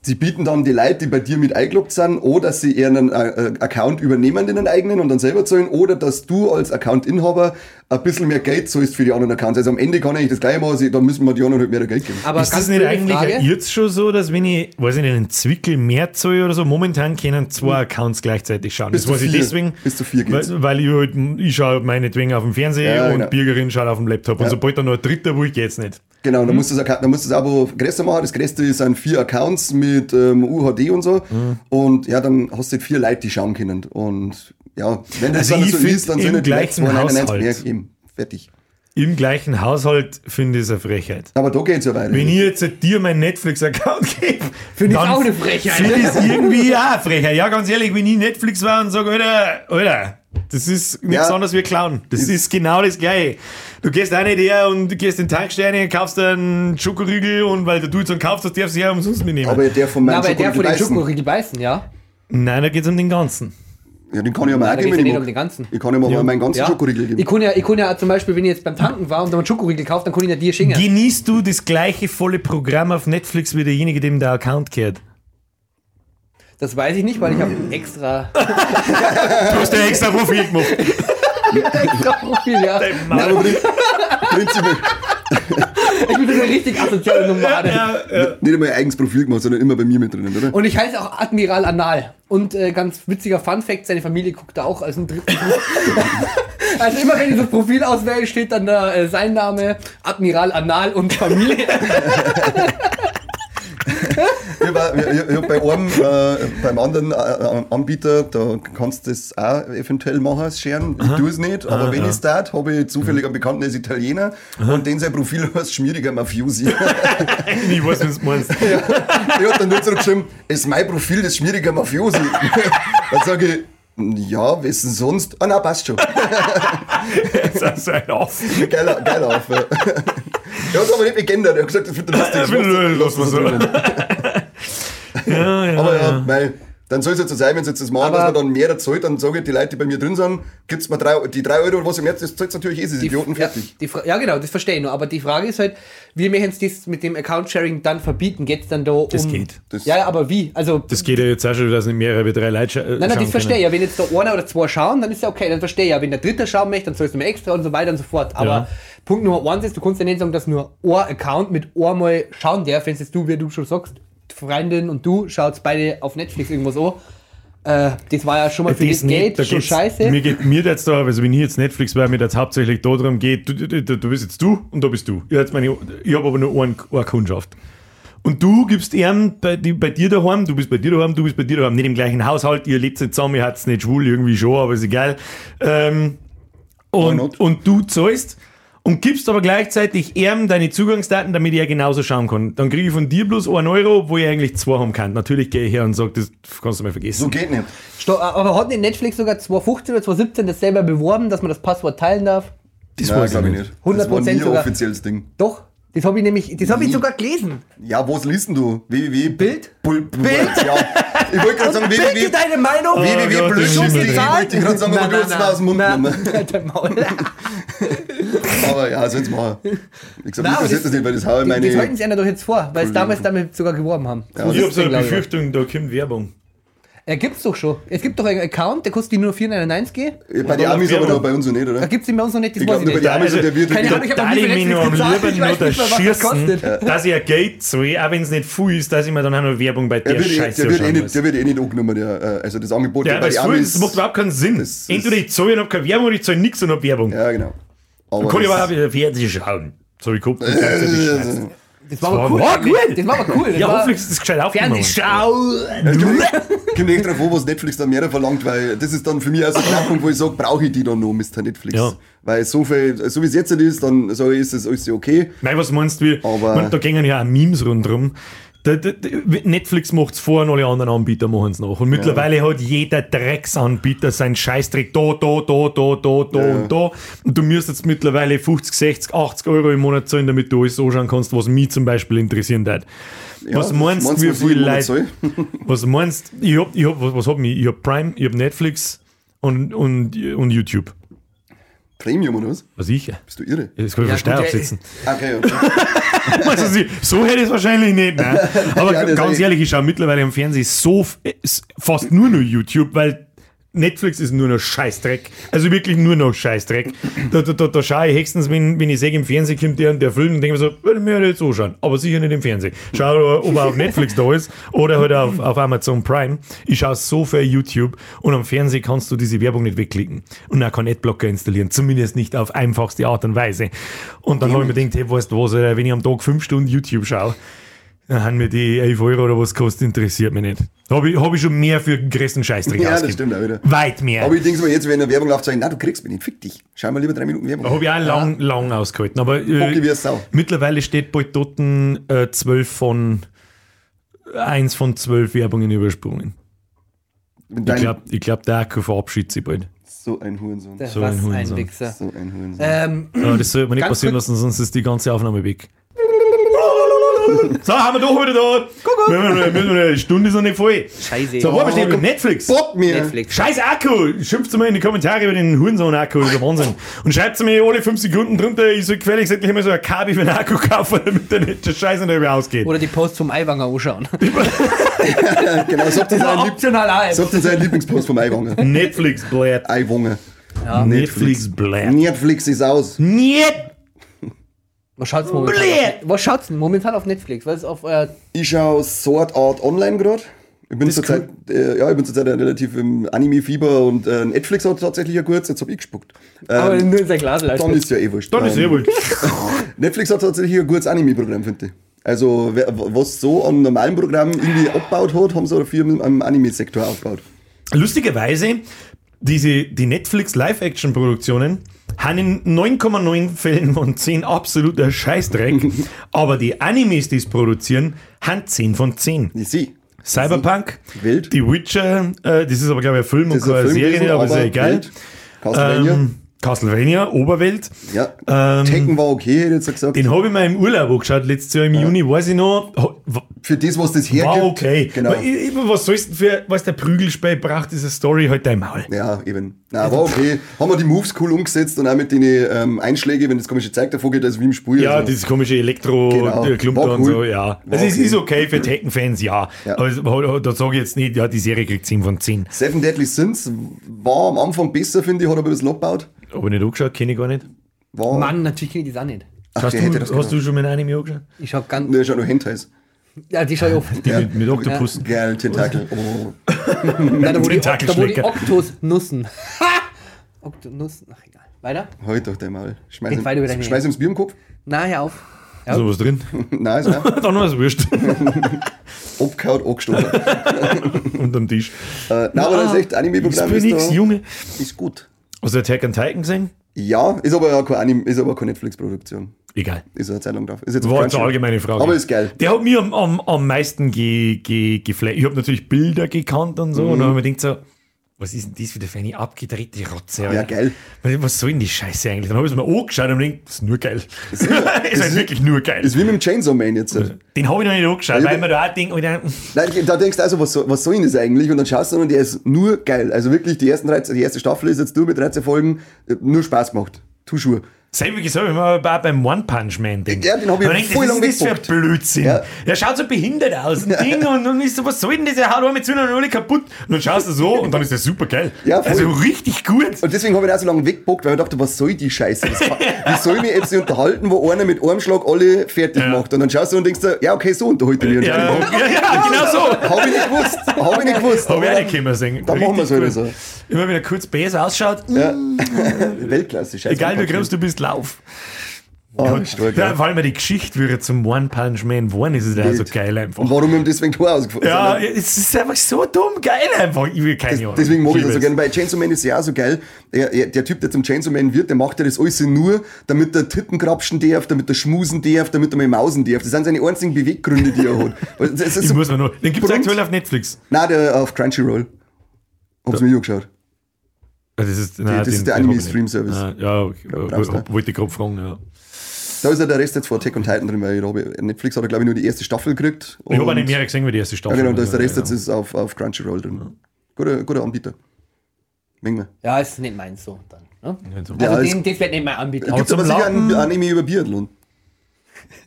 S3: sie bieten dann die Leute, die bei dir mit eingeloggt sind, oder sie eher einen äh, Account übernehmen, den eigenen und dann selber zahlen, oder dass du als Account-Inhaber ein bisschen mehr Geld zahlst für die anderen Accounts. Also am Ende kann ich das gleiche machen, also dann müssen wir die anderen halt mehr Geld geben.
S2: Aber
S1: ist das nicht eigentlich
S2: Frage.
S1: jetzt schon so, dass wenn ich, weiß ich nicht, einen Zwickel mehr zahle oder so, momentan können zwei Accounts gleichzeitig schauen.
S3: Bis
S1: das
S3: zu
S1: weiß ich
S3: vier.
S1: deswegen,
S3: Bis zu vier geht's.
S1: weil, weil ich halt, ich schaue meinetwegen auf dem Fernseher
S3: Ja,
S1: und
S3: genau.
S1: Bürgerin schaut auf dem Laptop. Und
S3: Ja.
S1: sobald dann noch ein dritter will, geht's nicht.
S3: Genau, dann musst du das, Account- dann musst du das Abo größer machen. Das größte sind vier Accounts mit ähm, UHD und so.
S2: Mhm.
S3: Und ja, dann hast du halt vier Leute, die schauen können. Und ja, wenn das
S1: Also
S3: dann
S1: ich
S3: so ist, dann sind die
S1: gleichen
S3: 299
S1: Haushalt.
S3: mehr geben. Fertig.
S1: Im gleichen Haushalt finde ich es eine Frechheit.
S3: Aber da geht's ja weiter.
S1: Wenn ich jetzt dir meinen Netflix-Account *laughs* gebe,
S2: Finde ich
S1: dann
S2: auch eine Frechheit.
S1: Finde ich es irgendwie auch eine Frechheit. Ja, ganz ehrlich, wenn ich Netflix war und sage, Alter, Alter, das ist nichts
S3: Ja.
S1: anderes wie klauen. Das
S3: Ist-
S1: ist, genau das Gleiche. Du gehst auch nicht her und du gehst in den Tanksterne, kaufst dir einen Schokoriegel und weil du jetzt einen kaufst, das darfst du ja umsonst mitnehmen.
S3: aber der von
S2: Na,
S3: meinem
S2: aber der von den
S3: beißen.
S2: Schokoriegel beißen, ja.
S1: Nein, da geht es um den Ganzen.
S3: Ja, den kann ich ja mal geben, ich
S2: um
S3: mag.
S2: den ganzen.
S3: Ich kann ja mal
S1: Ja.
S3: meinen ganzen
S2: Ja.
S3: Schokoriegel
S2: Ich
S3: geben.
S2: kann ja, ich kann ja zum Beispiel, wenn ich jetzt beim Tanken war und da einen Schokoriegel kauft, dann kann ich ja dir schenken.
S1: Genießt du das gleiche volle Programm auf Netflix wie derjenige, dem der Account gehört?
S2: Das weiß ich nicht, weil ich habe extra, *laughs*
S1: Du hast ja extra Profil gemacht. *laughs*
S2: extra Profil, ja.
S3: Nein, aber prin- prinzipiell
S2: Ich bin so eine richtig asoziale Nomade.
S3: nicht einmal ein eigenes Profil gemacht, sondern immer bei mir mit drinnen, oder?
S2: Und ich heiße auch Admiral Anal. Und äh, ganz witziger Fun Fact, seine Familie guckt da auch als ein dritten. *laughs* also immer wenn ich das Profil auswähle, steht dann da äh, sein Name, Admiral Anal und Familie. *laughs*
S3: Ich, war, ich, ich hab bei einem, äh, beim anderen äh, Anbieter, da kannst du das auch eventuell machen, als Scheren. Ich tue es nicht, aber wenn ich es tat, habe ich zufällig einen Bekannten, der ist Italiener und den sein Profil *laughs* heißt schmieriger Mafiosi. *laughs*
S1: Ich weiß, was du meinst. *laughs*
S3: ja. Ich hab dann nur zurückgeschrieben, es ist mein Profil des schmieriger Mafiosi. dann sage ich, ja, wessen sonst? Ah, na, passt schon.
S1: Das ist ein Auf.
S3: Geiler, geiler auf. *laughs* Ja, Er hat aber nicht geändert. Er hat gesagt, das wird lustig. *laughs*
S1: Ja,
S3: das
S1: lass- mal so. Ja, ja,
S3: Aber ja,
S1: ja.
S3: weil dann soll es jetzt so sein, wenn sie jetzt das machen,
S2: Aber-
S3: dass man dann mehr zahlt, dann sage ich, die Leute, die bei mir drin sind, gibt's mir drei, die drei Euro, was im März ist, zahlt natürlich eh, diese Idioten
S2: ja,
S3: fertig.
S2: die Fra ja, genau, das verstehe ich nur. Aber die Frage ist halt, wir möchten es das mit dem Account-Sharing dann verbieten. Geht es dann da um.
S1: Das geht.
S3: Das-
S2: ja, ja, aber wie? Also,
S1: Das geht ja jetzt auch schon, dass nicht mehrere wie drei Leute scha äh,
S2: Nein, nein, das verstehe ich ja. Wenn jetzt da einer oder zwei schauen, dann ist ja okay, dann verstehe ich ja. Wenn der dritte schauen möchte, dann sollst du mehr extra und so weiter und so fort. Aber
S1: Ja.
S2: Punkt Nummer eins ist, du kannst ja nicht sagen, dass nur ein Account mit einmal schauen darf, wenn es du, wie du schon sagst, Freundin und du schaut beide auf Netflix irgendwas an. Äh, das war ja schon mal für das,
S1: nicht,
S2: Geld
S1: da
S2: schon scheiße.
S1: Mir geht mir jetzt da, also wenn ich jetzt Netflix wäre, mir jetzt hauptsächlich darum geht, du, du, du, du bist jetzt du und da bist du. Ich, jetzt meine, ich habe aber nur eine, eine Kundschaft. Und du gibst ihm bei, die, bei dir daheim, du bist bei dir daheim, du bist bei dir daheim, nicht im gleichen Haushalt, ihr lebt nicht zusammen, ihr habt nicht schwul, irgendwie schon, aber ist egal. Ähm, und, und du zahlst und gibst aber gleichzeitig ihm deine Zugangsdaten, damit er genauso schauen kann. Dann kriege ich von dir bloß 1 Euro, wo ich eigentlich zwei haben kann. Natürlich gehe ich her und sage, das kannst du mal vergessen.
S3: So geht nicht.
S2: Sto- Aber hat nicht Netflix sogar 2015 oder 2017 das selber beworben, dass man das Passwort teilen darf?
S1: das
S3: Nein,
S1: weiß ich
S3: glaube
S1: nicht.
S3: ich nicht. Das war
S2: 100%
S3: nie ein
S2: sogar.
S3: offizielles Ding.
S2: Doch. Das habe ich nämlich, das habe ich sogar gelesen.
S3: Ja, was liest denn du? www.
S2: Bild?
S3: Bull, Bild? Ja. Ich wollte gerade sagen,
S2: Bild
S3: www.
S2: dir deine Meinung.
S3: www.blödsinn.de.
S1: Gott,
S3: Ich wollte gerade sagen, aber du hast es aus dem Mund genommen. *laughs* *laughs* Aber ja, sollen sie machen. Wie gesagt,
S2: Nein,
S3: mich
S2: aber
S3: interessiert das nicht, weil das haue ich
S2: Das, das halten
S3: meine.
S2: sie einer doch jetzt vor, weil sie damals damit sogar geworben haben.
S3: Ja,
S1: Ich habe so eine
S2: Glaube ich.
S1: Befürchtung, da kommt Werbung.
S2: Ja, gibt's doch schon. Es gibt doch einen Account, der kostet die nur 4,99 gehen.
S3: Bei den Amis aber noch bei uns noch nicht,
S2: Da
S3: oder?
S2: gibt's den bei uns noch nicht, das
S3: Ich glaube,
S2: ich
S3: nur bei
S2: nicht.
S3: den Amis, der wird
S2: Keine Ahnung, ich hab
S1: da
S2: noch nie
S1: ich mich am
S2: ich
S1: nur da
S2: das
S1: schießen, dass ich ein Geld zahle, auch wenn es nicht viel ist, dass ich mir dann auch noch Werbung bei
S3: Der
S1: der
S3: wird, eh-
S1: Scheiße
S3: der, wird eh nicht, der wird eh nicht angenommen, der, äh, also das Angebot
S1: Ja,
S3: bei
S1: das,
S3: den Amis.
S1: das macht überhaupt keinen Sinn.
S3: Das ist-
S1: Entweder ich zahle und habe keine Werbung oder ich zahle nichts und habe Werbung.
S3: Ja, genau. Aber
S1: aber auch wieder Fernsehen schauen. So ich *laughs* schneidest.
S2: Das war aber cool.
S1: gut.
S2: Das war aber cool. Das
S1: Ja,
S2: war
S1: hoffentlich ist das gescheit aufgenommen.
S2: Fernsehschau.
S3: kommt echt drauf an, was Netflix dann mehr verlangt, weil das ist dann für mich auch so ein Knackpunkt, wo ich sage, brauche ich die dann noch, Mr. Netflix.
S1: Ja.
S3: Weil so viel, so wie es jetzt ist, dann ich, ist das alles okay.
S1: Nein, was meinst du? wie-
S3: Aber-
S1: Man, da gingen ja auch Memes rundherum. Netflix macht es vor und alle anderen Anbieter machen es nach. Und mittlerweile hat jeder Drecksanbieter seinen Scheißdreck da, da, da, da, da, da
S3: Ja.
S1: und da. Und du müsstest mittlerweile 50, 60, 80 Euro im Monat zahlen, damit du alles anschauen kannst, was mich zum Beispiel interessieren hat. was meinst du, wie viele
S3: Monat
S1: Leute. Was meinst du? Ich hab, ich hab, was, was hab ich? Ich hab Prime, ich hab Netflix und, und, und YouTube.
S3: Premium oder was?
S1: Was ich?
S3: Bist du irre?
S1: Das kann ich
S2: Ja,
S1: ja, Steuer absetzen.
S3: Okay, okay. *laughs*
S1: Also so hätte ich es wahrscheinlich nicht. Nein. *laughs* Aber
S3: Ja,
S1: ganz
S3: ist-
S1: ehrlich, ich schaue mittlerweile am Fernsehen so äh, fast nur noch YouTube, weil Netflix ist nur noch Scheißdreck. Also wirklich nur noch Scheißdreck. Da, da, da, da schaue ich höchstens, wenn, wenn ich sehe, im Fernsehen kommt der und der Film und denke mir so, würde mir jetzt so schauen. Aber sicher nicht im Fernsehen. Schau, ob er auf Netflix da ist oder halt auf, auf Amazon Prime. Ich schaue so viel YouTube und am Fernsehen kannst du diese Werbung nicht wegklicken. Und auch keinen Adblocker installieren. Zumindest nicht auf einfachste Art und Weise. Und dann habe ich mir gedacht, hey, weißt du was, wenn ich am Tag fünf Stunden YouTube schaue, dann haben mir die 11 Euro oder was kostet, interessiert mich nicht. Da habe ich, hab ich schon mehr für den größten Scheißdreck
S3: Ja, das
S1: ausgegeben.
S3: stimmt auch wieder.
S1: Weit mehr.
S3: Aber ich denke mir jetzt, wenn eine Werbung läuft, sage ich, na, du kriegst mich nicht, fick dich. Schau mal lieber drei Minuten Werbung.
S1: Da habe ich auch lang, lang ausgehalten. Aber
S3: wie
S1: äh,
S3: eine Sau.
S1: mittlerweile steht bald dort äh, 12 von, eins von 12 Werbungen übersprungen.
S3: Wenn
S1: Ich
S3: dein-
S1: glaube, ich glaub, der Akku verabschiedet sich bald.
S3: So ein Hurensohn.
S1: So
S2: was
S1: ein
S2: ein,
S1: Hurensohn.
S2: Wichser.
S3: So ein Hurensohn.
S2: Ähm,
S1: Ja, das sollte man nicht
S2: Ganz
S1: passieren
S2: kurz-
S1: lassen, sonst ist die ganze Aufnahme weg. So, haben wir doch wieder da. Müssen wir, müssen wir, eine Stunde ist noch nicht voll.
S2: Scheiße.
S1: So, wo besteht mit Netflix?
S3: Bock mir!
S2: Netflix.
S1: Scheiß Akku! Schimpft mal in die Kommentare über den Hurensohn-Akku, das ist Wahnsinn. Und schreibt mir alle 5 Sekunden drunter, ich soll gefälligst endlich mal so ein Kabi für einen Akku kaufen, damit der nicht der Scheiß nicht mehr ausgeht.
S2: Oder die Post vom Eiwanger anschauen. *laughs* *laughs*
S3: Genau, sagt uns Lieb-
S2: optional auch.
S3: sagt uns seinen Lieblingspost vom Eiwanger.
S1: Netflix bläht.
S3: Eiwanger.
S1: Netflix bläht.
S3: Netflix ist aus.
S1: Niet!
S2: Was schaut's momentan? Auf, was schaut's denn momentan auf Netflix? Was ist auf euer.
S3: Ich schaue Sword Art Online gerade. Ich bin zurzeit, äh, ja, ich bin zurzeit relativ im Anime-Fieber und äh, Netflix hat tatsächlich ja kurz, jetzt hab ich gespuckt.
S2: Aber
S3: Ähm,
S2: nur in sein Glas
S3: dann ist ja eh wurscht.
S1: Dann ist
S3: Ähm,
S1: eh wohl. *laughs*
S3: Netflix hat tatsächlich ein gutes Anime-Programm, finde ich. Also, wer, was so an normalen Programmen irgendwie abgebaut hat, haben sie dafür am Anime-Sektor aufgebaut.
S1: Lustigerweise, diese, die Netflix Live-Action-Produktionen haben in 9,9 Fällen von 10 absoluter Scheißdreck, *laughs* aber die Animes, die es produzieren, haben 10 von 10.
S3: Ich sehe.
S1: Cyberpunk,
S3: Wild.
S1: die Witcher, äh, das ist aber glaube ich ein Film und
S3: Das ein
S1: keine Serie, aber ist ja egal. Ähm, Castlevania, Oberwelt.
S3: ja.
S1: ähm,
S3: Tekken war okay, hätte ich jetzt gesagt.
S1: Den habe ich mal im Urlaub angeschaut, letztes Jahr im Juni, weiß ich noch.
S3: Für das, was das hergibt.
S1: War okay.
S3: Genau.
S1: Ich- Was sollst du für, was der Prügelspei braucht, diese Story halt dein Maul.
S3: Ja, eben. Na, war okay. Haben wir die Moves cool umgesetzt und auch mit den ähm, Einschlägen, wenn das komische Zeug davor geht, also wie im Spiel.
S1: Ja,
S3: also.
S1: dieses komische elektro
S3: Genau. War
S1: und
S3: cool.
S1: so, ja.
S3: War
S1: Also es
S3: okay.
S1: ist okay für Tekken-Fans, ja.
S3: Ja.
S1: Aber es- da sage ich jetzt nicht, ja, die Serie kriegt 10 von 10.
S3: Seven Deadly Sins war am Anfang besser, finde ich, hat aber ein bisschen abgebaut.
S1: Aber nicht angeschaut, kenne ich gar nicht.
S3: War,
S2: Mann, natürlich kenne ich das auch nicht.
S3: Ach,
S1: Hast,
S3: der hätte
S1: du,
S3: das
S1: hast du schon mal ein Anime angeschaut?
S2: Ich schau ganz.
S3: Ne, schon nur Hentais.
S2: Ja, die schau ich oft. *laughs*
S1: Die mit, mit Oktopussen.
S3: Geil, Tentakel. *laughs* Oh.
S2: Nein, da wo die, da wo die. Oktos nussen. *laughs* Oktonussen. Ach egal. Weiter?
S3: Halt doch den mal. Schmeiß, ihm,
S2: deine-
S3: schmeiß ihm das Bier im Kopf.
S2: Na, hör auf. Ja.
S1: Ist noch was drin?
S3: Nein, ist ja.
S1: Dann war es wurscht.
S3: Abgehauen, angestoßen.
S1: Unterm Tisch.
S3: äh, nein, aber das ist echt Anime-Programm ist,
S1: nix,
S3: da,
S1: Junge.
S3: ist gut.
S1: Hast du Attack on Titan gesehen?
S3: Ja, ist aber ja kein Anime, ist aber keine Netflix-Produktion.
S1: Egal.
S3: Ist eine Zeit lang drauf. Ist jetzt
S1: War jetzt eine allgemeine Frage.
S3: Aber ist geil.
S1: Der hat mir am, am, am meisten ge, ge, geflasht. Ich habe natürlich Bilder gekannt und so. Und dann habe ich mir gedacht so, was ist denn das wieder für eine abgedrehte Rotze? Alter?
S3: Ja, geil.
S1: Was- soll denn die Scheiße eigentlich? Dann habe ich es mir angeschaut und mir gedacht, das ist nur geil. *laughs* Das ist, halt wirklich nur geil.
S3: Ist wie mit dem Chainsaw Man jetzt.
S1: Den habe ich noch nicht angeschaut,
S3: Ja,
S1: weil man da auch denkt,
S3: Nein, da denkst du also, was, soll- was soll denn das eigentlich? Und dann schaust du und der ist nur geil. Also wirklich, die, ersten 13, die erste Staffel ist jetzt nur mit 13 Folgen, äh, nur Spaß gemacht. Tu
S1: Gesagt, wenn man auch beim One Punch Man denkt.
S3: Ja, den hab ich
S1: denkt,
S3: voll
S1: was
S3: lang
S1: ist das für ein. Blödsinn?
S3: Ja.
S1: Der schaut so behindert aus, ein Ding, und dann ist so, was soll denn das? Er haut mit Zündern und alle kaputt. Und dann schaust du so und dann ist der super geil.
S3: Ja, voll.
S1: also richtig gut.
S3: Und deswegen habe ich auch so lange weggebockt, weil ich dachte, was soll die Scheiße? Kann, *laughs* wie soll ich mich jetzt unterhalten, wo einer mit einem Schlag alle fertig
S1: Ja.
S3: macht? Und dann schaust du und denkst dir, ja, okay, so unterhalte ich mich
S1: Ja, ja, ja, genau so.
S3: Habe ich nicht gewusst. Habe ich nicht gewusst.
S1: Hab
S3: Aber
S1: ich auch nicht können sehen.
S3: Dann machen wir es halt so.
S1: Immer wenn er kurz besser ausschaut,
S3: Ja. *laughs* Weltklasse, scheiße.
S1: egal wie groß du bist, lauf.
S3: Stark,
S1: Ja,
S3: ja.
S1: vor allem die Geschichte, wie er zum One Punch Man geworden ist, ist ja so geil einfach.
S3: Und warum ihm deswegen Tor ausgefallen
S1: Ja, es ist einfach so dumm geil einfach. Ich will keine Ahnung.
S3: Deswegen mag ich das so gerne. Bei Chainsaw Man ist ja auch so geil. Er, er, der Typ, der zum Chainsaw Man wird, der macht ja das alles nur, damit er Titten krapschen darf, damit er schmusen darf, damit er mal mausen darf. Das sind seine einzigen Beweggründe, die er hat. Weil *laughs* Das
S1: Ich
S3: so,
S1: muss man noch. Den gibt es aktuell auf Netflix.
S3: nein, der auf Crunchyroll. Hab's mir angeschaut.
S1: Ah, Das ist, nein,
S3: das ist
S1: den-
S3: der
S1: den hab ich
S3: Anime-Stream-Service.
S1: nicht. Ah, Ja, okay. wollte ich gerade fragen. Ja.
S3: Da ist ja der Rest jetzt von Attack on Titan drin, weil ich habe, Netflix hat, glaube ich, nur die erste Staffel gekriegt.
S1: Ich habe
S3: Und-
S1: nicht mehr gesehen wie die erste
S3: Ja,
S1: Staffel.
S3: genau, da ist der Rest
S1: Ja,
S3: jetzt ist auf, auf Crunchyroll drin. Guter, guter Anbieter. Menge.
S2: Ja, ist nicht meins so dann. Ne?
S1: So.
S3: Ja,
S2: Also
S3: es-
S2: den, das wird nicht mein Anbieter.
S3: Gibt aber sicher einen Anime über Biathlon.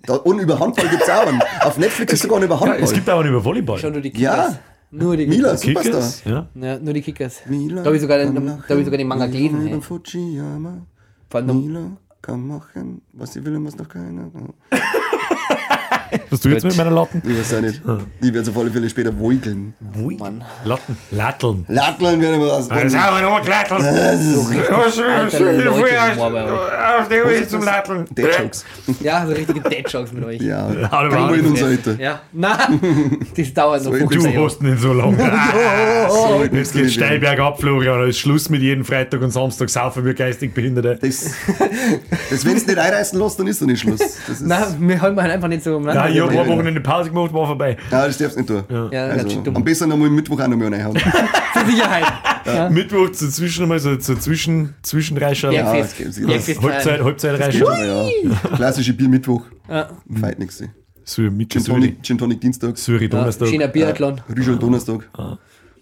S3: Da, und über Handball gibt es auch einen. Auf Netflix ist sogar einen über
S1: Ja,
S3: Handball.
S1: es gibt auch einen über Volleyball.
S2: Schon nur die Kickers.
S3: Ja.
S2: Nur die
S3: Mila,
S2: Kickers.
S1: Ja.
S2: Ja, nur die Kickers.
S3: Mila
S2: da habe ich, sogar den-
S3: kann
S2: da hab ich sogar den Manga gelesen.
S3: Über
S2: Hey.
S3: Fujiyama. Mila kann machen, was sie will, muss noch keiner. *laughs*
S1: Was du jetzt mit meiner Latten?
S3: Ich weiß auch nicht. Die werden auf alle Fälle später woigeln.
S2: Mann.
S1: Latten. Latteln.
S3: Latteln werden wir aus.
S1: Das haben wir noch Latteln.
S2: Bei euch.
S1: Auf der Weg zum Latteln.
S3: Dead Jokes.
S2: Ja, so richtige Dead-Jokes mit euch.
S3: Ja.
S1: Alle
S3: Bring mal in unser Alter.
S2: Ja. Nein, *laughs* das dauert noch
S3: So,
S2: 15
S1: Du hast nicht *laughs* so lange. Jetzt geht steil bergab, Florian. Da ist Schluss mit jedem Freitag und Samstag saufen wir geistig Behinderte.
S3: Das, das wenn es nicht einreißen lässt, dann ist doch nicht Schluss. Das *laughs* ist,
S2: Nein, wir halten halt einfach nicht so.
S1: Ja, ich habe
S3: ja,
S1: ein
S3: ja.
S1: Wochenende Pause gemacht, war vorbei.
S3: Nein, das darfst du nicht tun.
S2: Ja, ganz
S3: Also, am besten noch mal Mittwoch auch noch mal reinhauen. *laughs*
S2: Zur Sicherheit. Ja.
S1: Mittwoch zu zwischen einmal so zur Zwischen, Zwischenreischau.
S2: Ja,
S3: Ja,
S2: Ja,
S1: Halbzeit,
S2: feiern.
S1: Halbzeitreischau.
S3: Ja. Klassische Bier-Mittwoch.
S2: Ja.
S3: Feit
S1: mit
S3: Gin. Tonic, Gin Tonic Dienstag.
S1: Syri
S2: Ja,
S1: Donnerstag.
S2: schöner Biathlon.
S3: Rüschel Donnerstag.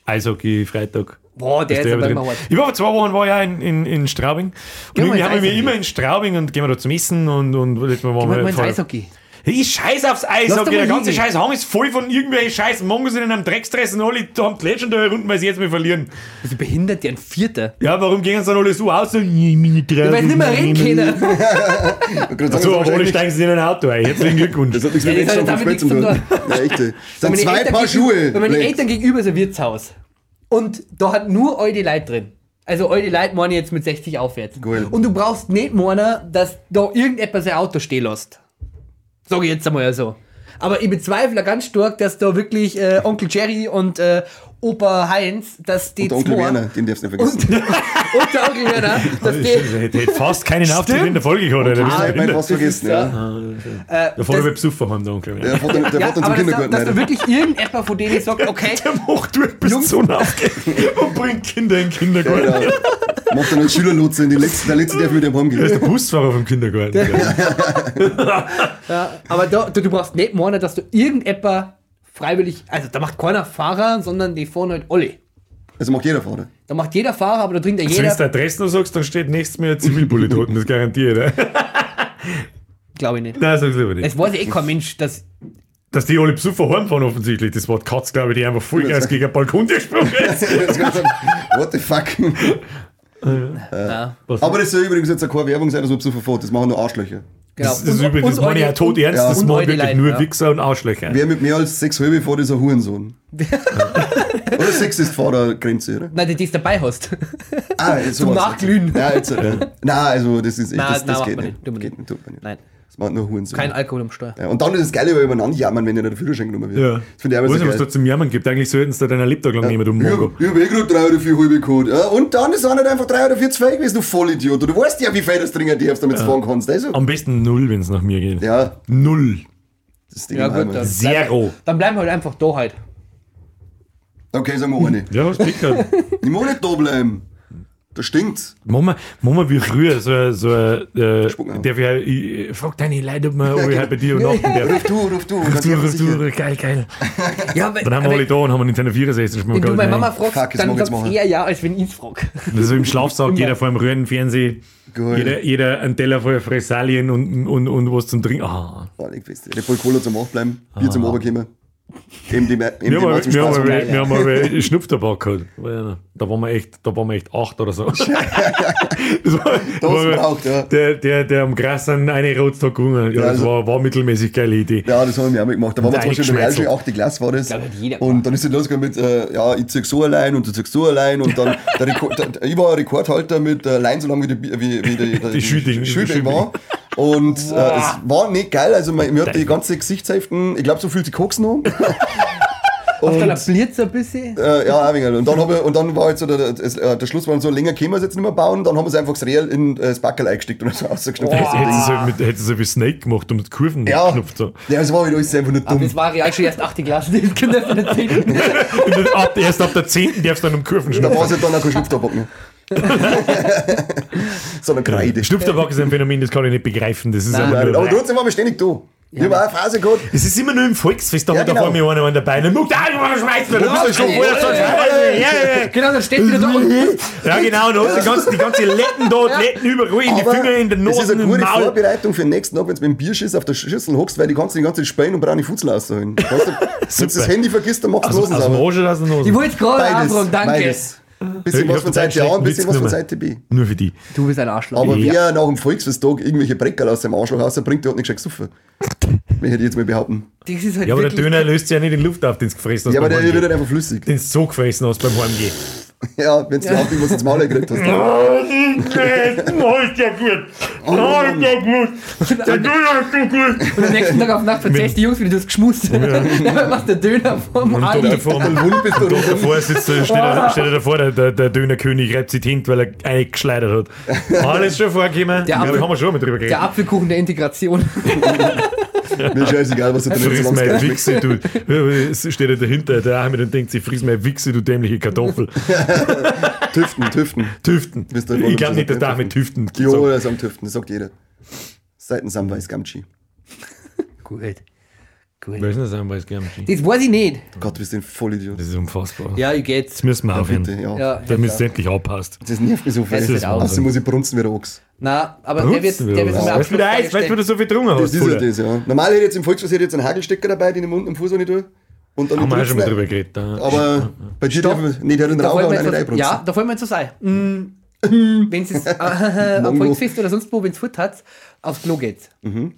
S1: Eishockey Freitag.
S2: Boah, der
S1: Ist
S2: ist
S1: der
S2: aber hart.
S1: Ich war vor zwei Wochen war ja in, in, in Straubing. Und
S2: wir
S1: haben wir immer in Straubing und gehen wir da zum Essen und, und letztes Mal waren
S2: Gehen wir
S1: wir
S2: mal ins Eishockey.
S1: Ich scheiß aufs Eishockey.
S2: doch
S1: Der ganze scheiß Hang ist voll von irgendwelchen scheiß Mongos in einem Drecksdress und alle haben die Legendary Runden, weil sie jetzt mal verlieren.
S2: Also behindert, der ein Vierter.
S1: Ja, warum gehen sie dann alle so aus? So, "Nee, meine Trauben,
S2: Weil sie nicht mehr reden
S1: meine-"
S2: können. *laughs*
S1: So, aber alle steigen sie in ein Auto ein. Herzlichen *laughs* Glückwunsch.
S3: Das hat nichts
S2: Ja,
S3: mit
S2: das hat
S3: Menschenschaften
S2: damit
S3: zu tun. Ja, echt. Das sind
S2: Wenn
S3: zwei
S2: Eltern
S3: Paar
S2: gegenüber-
S3: Schuhe.
S2: Wenn meine
S3: Blake.
S2: Eltern gegenüber ist ein Wirtshaus. Und da hat nur eure Leute drin. Also eure Leute meine ich jetzt mit 60 aufwärts.
S3: Cool.
S2: Und du brauchst nicht meinen, dass da irgendetwas sein Auto stehen lässt. Sag ich jetzt einmal so. Aber ich bezweifle ganz stark, dass da wirklich äh, Onkel Jerry und äh, Opa Heinz, dass die
S3: Und der Onkel Werner, den darfst du nicht
S2: und,
S3: vergessen. *laughs*
S2: und der Onkel Werner, dass die,
S1: Der hätte fast keinen Auftritt in der Folge gehabt. Alter.
S3: Ah, ich meine,
S1: behindert?
S3: was vergessen, ja.
S2: äh,
S1: Der Vater wird besoffen haben, der Onkel.
S3: Der dann, der
S2: ja,
S3: fährt dann zum
S2: aber dass, da-
S3: Kindergarten.
S2: dass da wirklich irgendjemand von denen sagt, okay, *laughs*
S1: Der macht durch bis Sonne aufgeht *laughs* und bringt Kinder in den Kindergarten.
S3: Ja. Macht dann einen Schülerlotse in die letzte, der letzte darf mit dem
S1: Der ist der. Busfahrer vom Kindergarten.
S2: Ja, aber da, du, du brauchst nicht meinen, dass du irgendetwas freiwillig, also da macht keiner Fahrer, sondern die fahren halt alle.
S3: Also macht jeder Fahrer.
S2: Da macht jeder Fahrer, aber da trinkt ja
S1: Also wenn
S2: jeder,
S1: du der Adresse noch sagst, dann steht nächstes Mal ein Zivilpolizist dort, das garantiert. *laughs*
S2: Glaube ich nicht.
S1: Nein, sag's lieber nicht.
S2: Es weiß ja eh kein Mensch, dass,
S1: Dass die alle Besucher heimfahren offensichtlich, das Wort Katz, glaube ich, die einfach Vollgas gegen den Balkon gesprungen *laughs* ist.
S3: What the fuck?
S2: Na,
S3: Aber das soll übrigens jetzt keine Werbung sein, dass man Besucher fährt. Das machen nur Arschlöcher.
S2: genau.
S1: Das, das ist übrigens, das meine ich ja tot ernst,
S3: ja,
S1: das machen wirklich nur
S2: ja.
S1: Wichser und Arschlöcher.
S3: Wer mit mehr als sechs halbe fährt, ist ein Hurensohn. *laughs* oder Sexist vor der Grenze, oder?
S2: Nein, die du es dabei hast.
S3: Ah, jetzt
S2: Zum. Nachglühen.
S3: Ja, jetzt, äh, Nein, also das ist echt,
S2: Nein,
S3: das,
S2: nein,
S3: das
S2: macht
S3: geht nicht. Geht
S2: nicht.
S3: nicht, tut man nicht.
S2: Nein,
S3: Macht nur Hurensohn.
S2: kein Alkohol am Steuer.
S3: Ja, und dann ist das Geile, weil übereinander jammern, wenn ihnen der Führerschein genommen wird.
S1: Ja.
S3: Das finde ich auch
S1: Weiß
S3: immer
S1: nicht,
S3: so
S1: was da
S3: geil.
S1: zum Jammern gibt. Eigentlich sollten sie da deinen Lebtag lang nehmen, du
S3: Ich
S1: Mongo.
S3: hab, ich hab eh gerade drei oder vier halbe gehabt. Ja, und dann sind halt einfach drei oder vier zwei gewesen, du Vollidiot. Du weißt ja, wie viel das trinken darfst, damit du fahren kannst. Also,
S1: Am besten null, wenn es nach mir geht.
S3: ja,
S1: Null.
S3: das Ding
S2: Ja,
S3: im
S2: gut, dann,
S1: Zero.
S2: dann bleiben wir halt einfach da halt.
S3: Okay, sagen wir eine.
S1: Ja, gehabt.
S3: Ich muss nicht da bleiben. Das stinkt.
S1: Wir, machen wir wie früher, so, so äh,
S3: Spucken.
S1: darf ich, ja- ich, frag deine Leute, ob, wir, ob ich halt bei dir übernachten darf.
S3: Ruf du, ruf du.
S1: Ruf du, ruf du, geil, geil. *laughs*
S2: Ja, aber,
S1: Dann haben wir
S2: aber
S1: alle da und haben einen Nintendo 64 Spiel
S2: wenn du meine Mama fragst,
S3: Fuck, das
S2: dann
S3: ich
S2: sagt
S3: machen.
S2: eher ja, als wenn ich es frage.
S1: Also im Schlafsack, jeder vor dem Röhrenfernsehen,
S3: Geil.
S1: jeder, jeder ein Teller voll Fressalien und, und, und was zum Trinken. Ah.
S3: Ah, leg fest. Red Bull Cola zum Aufbleiben, Bier zum Oberkommen. Eben die, eben die
S1: Wir haben, wir haben, wir, haben mal Schnupftabak gehabt. Da waren wir echt, da waren wir echt acht oder so. *laughs* das war,
S3: Das
S1: war
S3: braucht, ja.
S1: Der, der, der am Gras an eine Rotstag gegangen. Ja,
S3: Ja,
S1: das
S3: also-
S1: war, war mittelmäßig geile Idee.
S3: Ja, das haben wir auch mal gemacht. Da waren wir zum Beispiel in der. Realschule, 8. Klasse war das.
S2: jeder
S3: und dann ist es losgegangen mit, äh, ja, ich zieh so allein und du ziehst so allein und dann, *laughs* der Rekord, der, ich war Rekordhalter mit äh, Allein so lange wie die, wie, wie die, *laughs* die,
S1: Shooting-
S3: Shooting war. Und äh, es war nicht geil, also man, mir hat die ganze Gesichtshälften, ich glaube, so fühlt sich Koks noch. *laughs*
S2: Auf
S3: Und-
S2: deiner Blitz ein bisschen.
S3: Äh, ja, ein wenig. Und dann, hab ich, und dann war halt so der, der, äh, der Schluss, war so länger können wir es jetzt nicht mehr bauen. Dann haben wir es einfach das Real in äh, das Backel eingesteckt und so
S1: es halt mit, hätte es halt wie Snake gemacht und mit Kurven
S3: Ja,
S1: geknupft. So.
S3: ja, das war halt alles einfach nur
S2: Aber
S3: dumm.
S2: das war real schon erst 8. Klasse, das können wir nicht erzählen. *laughs*
S1: Und dann ab, erst ab der 10. darfst du dann um Kurven
S3: Da war
S1: schnupfen.
S3: es halt dann auch kein Schnupftabak mehr. *laughs* Sondern Kreide.
S1: Schnupftabak ist ein Phänomen, das kann ich nicht begreifen. Das ist
S2: Nein.
S3: Nein,
S1: nur,
S3: aber trotzdem waren wir ständig da. Ich habe auch eine Phase gehabt.
S1: Es ist immer nur im Volksfest, da
S3: Ja,
S1: hat da
S3: genau.
S1: vor mir einer an der Beine. Muck, da, du schmeißt mir
S3: Wo bist du schon
S1: vorher schon. Ja, ja,
S2: Genau, dann steht wieder da unten.
S1: ja. Ja, genau, und hast die ganze, die ganze Letten da, Letten überall, in die
S3: Aber
S1: Finger, in den
S3: das ist
S1: Nase,
S3: eine gute
S1: Maul.
S3: Vorbereitung für den nächsten Tag, wenn du mit dem Bierschiss auf der Schüssel hockst, weil die kannst du die ganze Zeit spielen und brauchen die Futzel rausholen. Du, *laughs* Wenn du das Handy vergisst, dann machst du
S1: oder aus der
S2: Ich
S1: Nase?
S2: wollte es gerade anfragen, danke.
S3: Beides. Bisschen was von Seite A und bisschen was von. Seite B.
S1: Nur für die.
S2: Du bist ein Arschloch.
S3: Aber
S1: Ja.
S3: wer nach dem Volksfesttag irgendwelche Breckerl aus dem Arschloch rausbringt, der hat nicht gescheit gesoffen. *laughs* Will ich jetzt mal behaupten.
S2: Das ist halt
S1: Ja, aber der Döner löst sich ja nicht in Luft auf, den du gefressen hast.
S3: Ja, aber der wird halt einfach flüssig.
S1: Den du so gefressen hast beim Heimgehen. *laughs*
S3: Ja, wenn du ja. was ins Maul gekriegt hast.
S1: Oh, ist ja gut. Oh, ist ja gut. Der Döner ist so gut.
S2: Und am nächsten Tag auf Nacht erzählst die Jungs, wie du das geschmust hast. Dann machst *laughs* der Döner vom
S1: Und
S2: Ali.
S1: davor,
S3: Hund bist du
S1: und da davor sitzt, der- steht, er, steht er davor, der, der, der Dönerkönig reibt sich Hände, weil er eingeschleudert hat. *laughs* Alles schon vorgekommen.
S2: Der
S1: ja,
S2: Apfel-
S1: haben wir schon mal drüber
S2: Der
S1: geredet.
S2: Apfelkuchen der Integration.
S3: Mir ist scheißegal, was du da
S1: Friss
S3: machst.
S1: Wichse, du. *laughs* Es steht er dahinter, der Ahmed und denkt sich, friss meine Wichse, du dämliche Kartoffel. *laughs*
S3: Tüften, Tüften.
S1: Tüften. Ich glaube nicht, dass der Ahmed Tüften
S3: Jo, das am Tüften, das sagt jeder. Seiten Samweiß Gamchi.
S2: Gut. Gut.
S1: Wir es gerne.
S2: Das weiß ich nicht.
S3: Gott, du bist ein Vollidiot.
S1: Das ist unfassbar.
S2: Ja, ich geht's.
S1: Das müssen wir aufhören.
S3: Ja.
S2: Ja,
S1: Da müsst ihr endlich aufpasst.
S3: Das nervt mich so
S2: Das
S3: viel.
S2: ist auch
S3: Außerdem muss ich brunzen wie der Ochs.
S2: Na, aber der wird, der wird zum
S1: Weißt du, wie der Eis, weißt du, so viel getrunken
S3: Das
S1: hast?
S3: ist ja
S1: Fuller?
S3: das, ja. Normal hätte ich jetzt im Volksfest hätte ich jetzt einen Hagelstecker dabei, den ich im Mund und am Fuß auch nicht tue. Und dann
S1: Haben wir schon mal drüber geredet. da.
S3: Aber bei dir dürfen wir nicht den
S2: Da
S3: Raucher
S2: wollen
S3: und einen
S2: was,
S3: reinbrunzen.
S2: ja, da wollen wir jetzt so sein. Mm, wenn es *laughs* am
S3: Mongo.
S2: Volksfest oder sonst wo, wenn es Foot hat, aufs Klo geht.
S3: Mhm.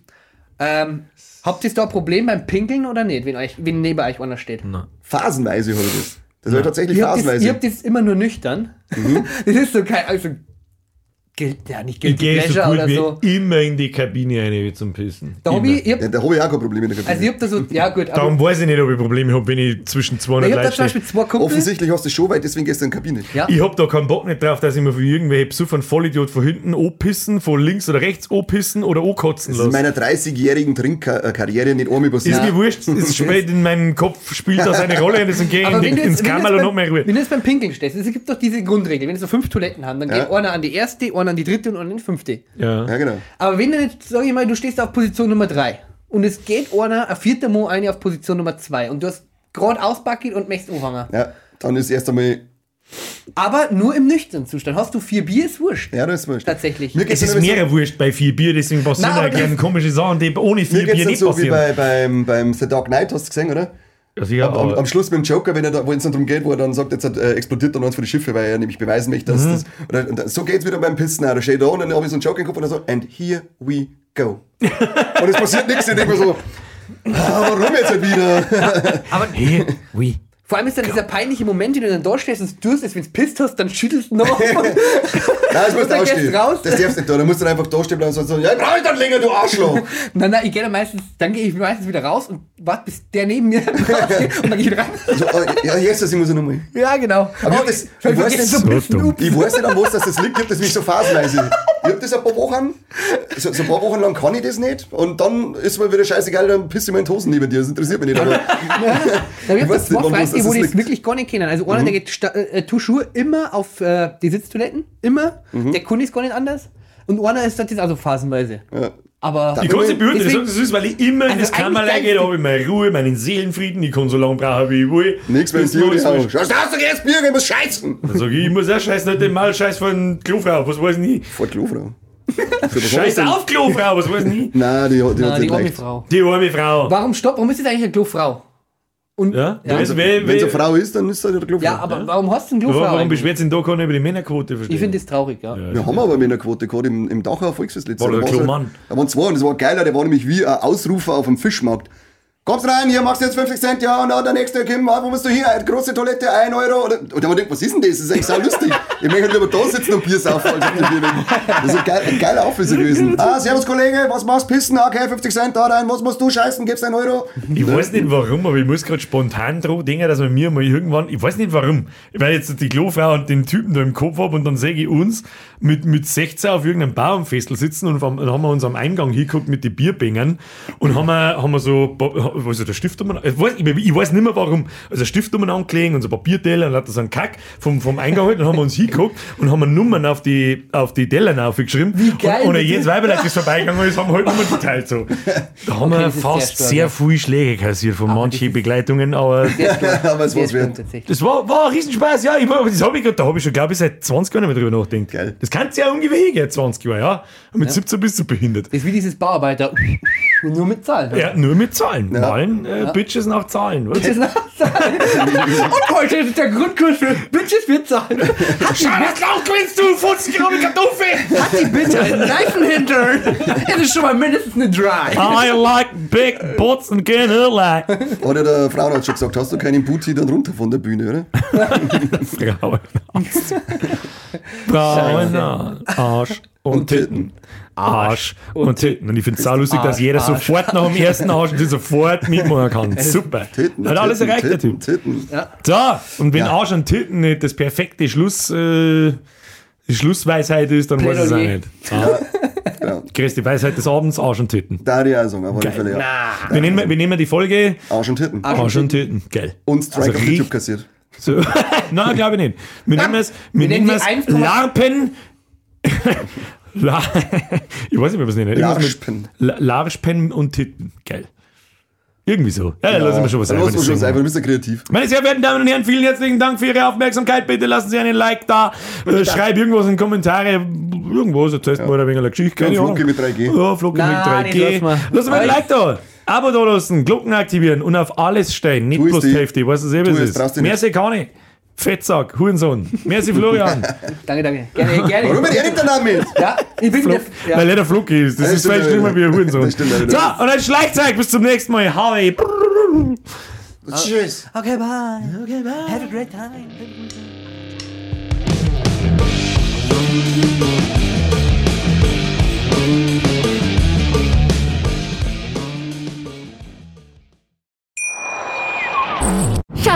S2: Ähm, habt ihr da ein Problem beim Pinkeln oder nicht, wenn, euch, wenn neben euch einer steht?
S3: Phasenweise habe ich das. Das war tatsächlich
S2: Ihr habt, das,
S3: phasenweise.
S2: ihr habt das immer nur nüchtern. *laughs* Das ist so kein, also, gilt, ja, nicht
S1: Ich
S2: Guilty
S1: gehe so
S2: Pleasure
S1: gut
S2: oder
S1: wie
S2: so.
S1: immer in die Kabine rein wie zum Pissen.
S2: Da hab
S1: Immer.
S2: ich, ich hab,
S3: ja, da habe ich auch kein Problem in der Kabine.
S2: also ich hab da so, ja gut, aber
S1: Darum weiß ich nicht, ob ich Probleme habe, wenn ich zwischen 200
S2: ich hab da
S1: Leuten
S2: zum. Beispiel zwei Kumpels.
S3: Offensichtlich hast du schon weit, deswegen gehst du in die Kabine.
S2: Ja.
S1: Ich hab da keinen Bock nicht drauf, dass ich mir für irgendwelche besoffen Vollidiot von hinten anpissen, von links oder rechts anpissen oder ankotzen
S3: Das ist in
S1: lasse.
S3: meiner 30-jährigen Trinkkarriere nicht einmal
S1: Ist
S3: passiert.
S1: mir wurscht, es spielt in meinem Kopf, spielt das eine Rolle und deswegen gehe ich
S2: Aber
S1: in
S2: wenn
S1: die,
S2: du
S1: ins Kammerl und hab
S2: beim,
S1: meine Ruhe.
S2: wenn du jetzt beim Pinkeln stehst, es gibt doch diese Grundregel, wenn du so fünf Toiletten haben, dann
S3: Ja.
S2: geht einer an die erste, einer an die dritte und an die fünfte.
S1: Ja.
S3: Ja, genau.
S2: Aber wenn du jetzt, sag ich mal, du stehst auf Position Nummer drei und es geht einer, ein vierter Mo eine auf Position Nummer zwei und du hast gerade ausbackelt und möchtest anfangen.
S3: Ja, dann ist erst einmal.
S2: Aber nur im nüchternen Zustand. Hast du vier Bier, ist wurscht.
S3: Ja, das ist wurscht.
S2: Tatsächlich.
S3: Mir
S1: Es ist
S3: dann
S1: mehr wurscht bei vier Bier, deswegen passieren auch gerne komische Sachen, die ohne
S3: so, mir
S1: vier Bier
S3: dann
S1: nicht
S3: so wie
S1: passieren.
S3: bei, beim, beim The Dark Knight, hast du gesehen, oder?
S1: Also ja,
S3: Am, am, am Schluss mit dem Joker, wenn er da, wo es dann darum geht, wo er dann sagt, jetzt hat, äh, explodiert dann eins von die Schiffe, weil er nämlich beweisen möchte,
S1: Mhm.
S3: dass das. Oder, und dann- so geht's wieder beim Pissen. auch. Da steht da und dann habe ich so einen Joker im Kopf und dann so, and here we go. und es passiert nichts. Ich denke mir so, ah, warum jetzt nicht wieder? *laughs*
S2: Aber
S1: Hey, oui.
S2: vor allem ist dann dieser peinliche Moment, wenn du dann da stehst und es tust, als wenn du pisst hast, dann schüttelst du noch. *laughs*
S3: Nein, das *laughs* du
S2: dann gehst
S3: ausstehen.
S2: du raus.
S3: Das darfst du nicht da. Da musst du dann einfach da stehen bleiben und so, ja, brauch ich dann länger, du Arschloch. *laughs*
S2: nein, nein, ich gehe dann meistens, dann gehe ich meistens wieder raus und warte, bis der neben mir *laughs* und dann gehe ich wieder rein.
S3: So, äh, ja, jetzt, ich muss ich nochmal.
S2: Ja, genau.
S3: Aber ich hab das-
S2: ich
S3: ich weiß das-
S2: so.
S3: Ich weiß nicht, an was das, das liegt, ich hab das mich so phasenweise. Ich hab das ein paar Wochen, so, so ein paar Wochen lang kann ich das nicht. Und dann ist mir wieder scheißegal, dann pisse ich mir in die Hosen neben dir. Das interessiert mich nicht. Aber
S2: Da
S3: Ich weiß
S2: es
S3: nicht, das
S2: wo die es
S3: liegt.
S2: wirklich gar nicht kennen. Also einer, der geht äh, tut Schuhe immer auf äh, die Sitztoiletten, immer. Der Kunde ist gar nicht anders. Und einer ist das also phasenweise.
S3: Ja.
S2: Aber
S1: Ich kann es nicht beurteilen,
S2: Deswegen-
S1: das ist, weil ich immer in
S2: Also
S1: das Kammerlein gehe, da habe ich meine Ruhe, meinen Seelenfrieden, ich kann so lange brauchen, wie ich will.
S3: Nichts mehr ins
S1: Das
S3: Juli
S1: ist
S3: hauen.
S1: alles
S3: Schaust du aus, du gehst Bier, ich muss scheißen.
S1: Dann sag ich, ich muss auch scheißen, nicht den Mal scheiß von Klofrau, was weiß ich.
S3: Vor Klofrau. *laughs*
S1: Scheiß auf Klofrau, was weiß ich.
S3: Nein, die, die
S2: Na,
S3: hat
S2: die
S3: nicht
S2: arme. Frau.
S1: Die arme Frau.
S2: Warum stopp? Warum ist das eigentlich eine Klofrau? Und,
S1: Ja,
S2: ja.
S3: Wenn es eine Frau ist, dann ist es der Klofrau.
S2: Ja, aber warum hast du eine Klofrau?
S1: Warum beschwert sich da keiner über die Männerquote? Verstehen?
S2: Ich finde das traurig, ja.
S3: Wir haben aber Männerquote gehabt im, im Dachauer Volksfest letztes
S1: War
S3: Jahr. halt- Da waren zwei und das war geiler, der war nämlich wie ein Ausrufer auf dem Fischmarkt. Kommst rein, hier machst du jetzt 50 Cent, ja, und dann der nächste, Kim, wo bist du hier? Eine große Toilette, 1 Euro. Oder, und dann denkt, was ist denn das? Das ist eigentlich sau lustig. Ich möchte lieber da sitzen und Bier saufen, als auf dem Bier weg. Das ist ein, geil, ein geiler Aufwisser gewesen. *laughs* Ah, servus Kollege, was machst du? Pissen? Okay, 50 Cent da rein. Was musst du scheißen? Gibst einen Euro?
S1: Ich weiß nicht warum, aber ich muss gerade spontan dran denken, dass wir mir mal irgendwann, ich weiß nicht warum, weil jetzt die Klofrau und den Typen da im Kopf habe und dann sehe ich uns mit, mit 16 auf irgendeinem Baumfestel sitzen und dann haben wir uns am Eingang hingeguckt mit den Bierbängern und haben wir, haben wir so, ist der Stift um, ich weiß, ich, ich weiß nicht mehr warum, also Stift um angelegt und so Papierteller und hat da so einen Kack vom, vom Eingang halt, dann haben wir uns hingeguckt und haben wir Nummern auf die, auf die Teller aufgeschrieben. Wie
S2: geil,
S1: Und, und jedes Weiberlein, das vorbeigegangen ist, haben wir halt Nummern geteilt, so. Da haben
S2: Okay,
S1: wir
S2: das
S1: fast
S2: sehr
S1: sehr,
S2: stark,
S1: viel Schläge kassiert von manchen Begleitungen, aber. *laughs*
S3: Aber es war's wert.
S1: das war, war ein Riesenspaß, ja. Ich, das hab ich, da habe ich schon, glaube ich, seit 20 Jahren nicht mehr drüber nachgedacht.
S3: Geil.
S1: Das kannst du ja ungefähr hingehen, 20 Jahre, ja. Und mit 17 bist du behindert.
S2: Das ist wie dieses Bauarbeiter. Nur mit Zahlen.
S1: Ja, nur mit Zahlen. Malen, äh, Bitches nach Zahlen. Was?
S2: Ist nach Zahlen. *laughs* Und heute ist der Grundkurs für Bitches für Zahlen.
S1: Schau, das Lauch gewinnst du, 50 Gramm Kartoffel!
S2: Hat die bitte einen Reifenhintern? Das ist schon mal mindestens eine Dry.
S1: I like big butts and can like
S3: Hat ja der Frauenarzt schon gesagt, hast du keinen Booty dann runter von der Bühne, oder? *laughs*
S1: Frauen. Frauen, Arsch und Titten. Arsch und Titten. Und ich finde es sau lustig, dass
S2: Arsch,
S1: jeder
S2: Arsch.
S1: sofort nach dem ersten Arsch und sofort mitmachen kann. Super.
S3: Titten,
S1: Hat alles
S3: Titten,
S1: erreicht, der Typ.
S3: Titten.
S1: So, und wenn
S3: Ja.
S1: Arsch und Titten nicht das perfekte Schluss, äh, die Schlussweisheit ist, dann weiß ich es auch
S2: Plädoyer.
S1: nicht. Ja.
S3: Ja.
S1: Größte Weisheit des Abends, Arsch und Titten.
S3: Da die auch sagen, auf alle Fälle, ja.
S1: Wir nehmen, wir nehmen die Folge
S3: Arsch und Titten.
S1: Arsch und Titten. Geil.
S3: Und Strike
S1: Also
S3: auf
S1: riech-
S3: YouTube kassiert.
S1: So. *laughs* Nein, glaube ich nicht. Wir nehmen es, wir
S2: nennen
S1: nehmen es
S2: 1,5
S1: Larpen. *laughs* La *laughs* ich weiß nicht mehr, was nennen. Irgendwas mit
S3: Larschpen.
S1: La Larschpen und Titten. Geil. Irgendwie so. Ja, dann lassen wir schon was
S3: lassen wir
S1: Einfaches
S3: schon was
S1: sagen.
S3: einfach, du bist ja kreativ.
S1: Meine sehr verehrten Damen und Herren, vielen herzlichen Dank für Ihre Aufmerksamkeit. Bitte lassen Sie einen Like da. Äh, schreib irgendwas in die Kommentare. Irgendwas, erzählst mal ein wenig eine Geschichte. keine
S3: Ja, Flocke mit 3G.
S1: Ja, Flocke mit
S2: Nein,
S1: 3G.
S2: den lassen wir.
S1: Ein Like da. Abo da lassen, Glocken aktivieren und auf alles stehen. Nicht bloß
S3: die.
S1: Hälfte. Weißt du selber, was ist.
S3: du nicht.
S1: Fettsack, Hurensohn. Merci, Florian. *laughs*
S2: Danke, danke. Gerne, gerne.
S3: Warum wird er nicht danach mit?
S2: Ja, ich bin
S1: Flock,
S2: der.
S1: Weil
S2: Ja.
S1: er der Flocki ist. Das
S3: Ja,
S1: ist vielleicht schlimmer wie ein Hurensohn.
S3: Das stimmt,
S1: So, und ein Schlagzeug. Bis zum nächsten Mal. Harvey.
S3: Tschüss.
S2: Okay, bye. Okay, bye. Have a great time.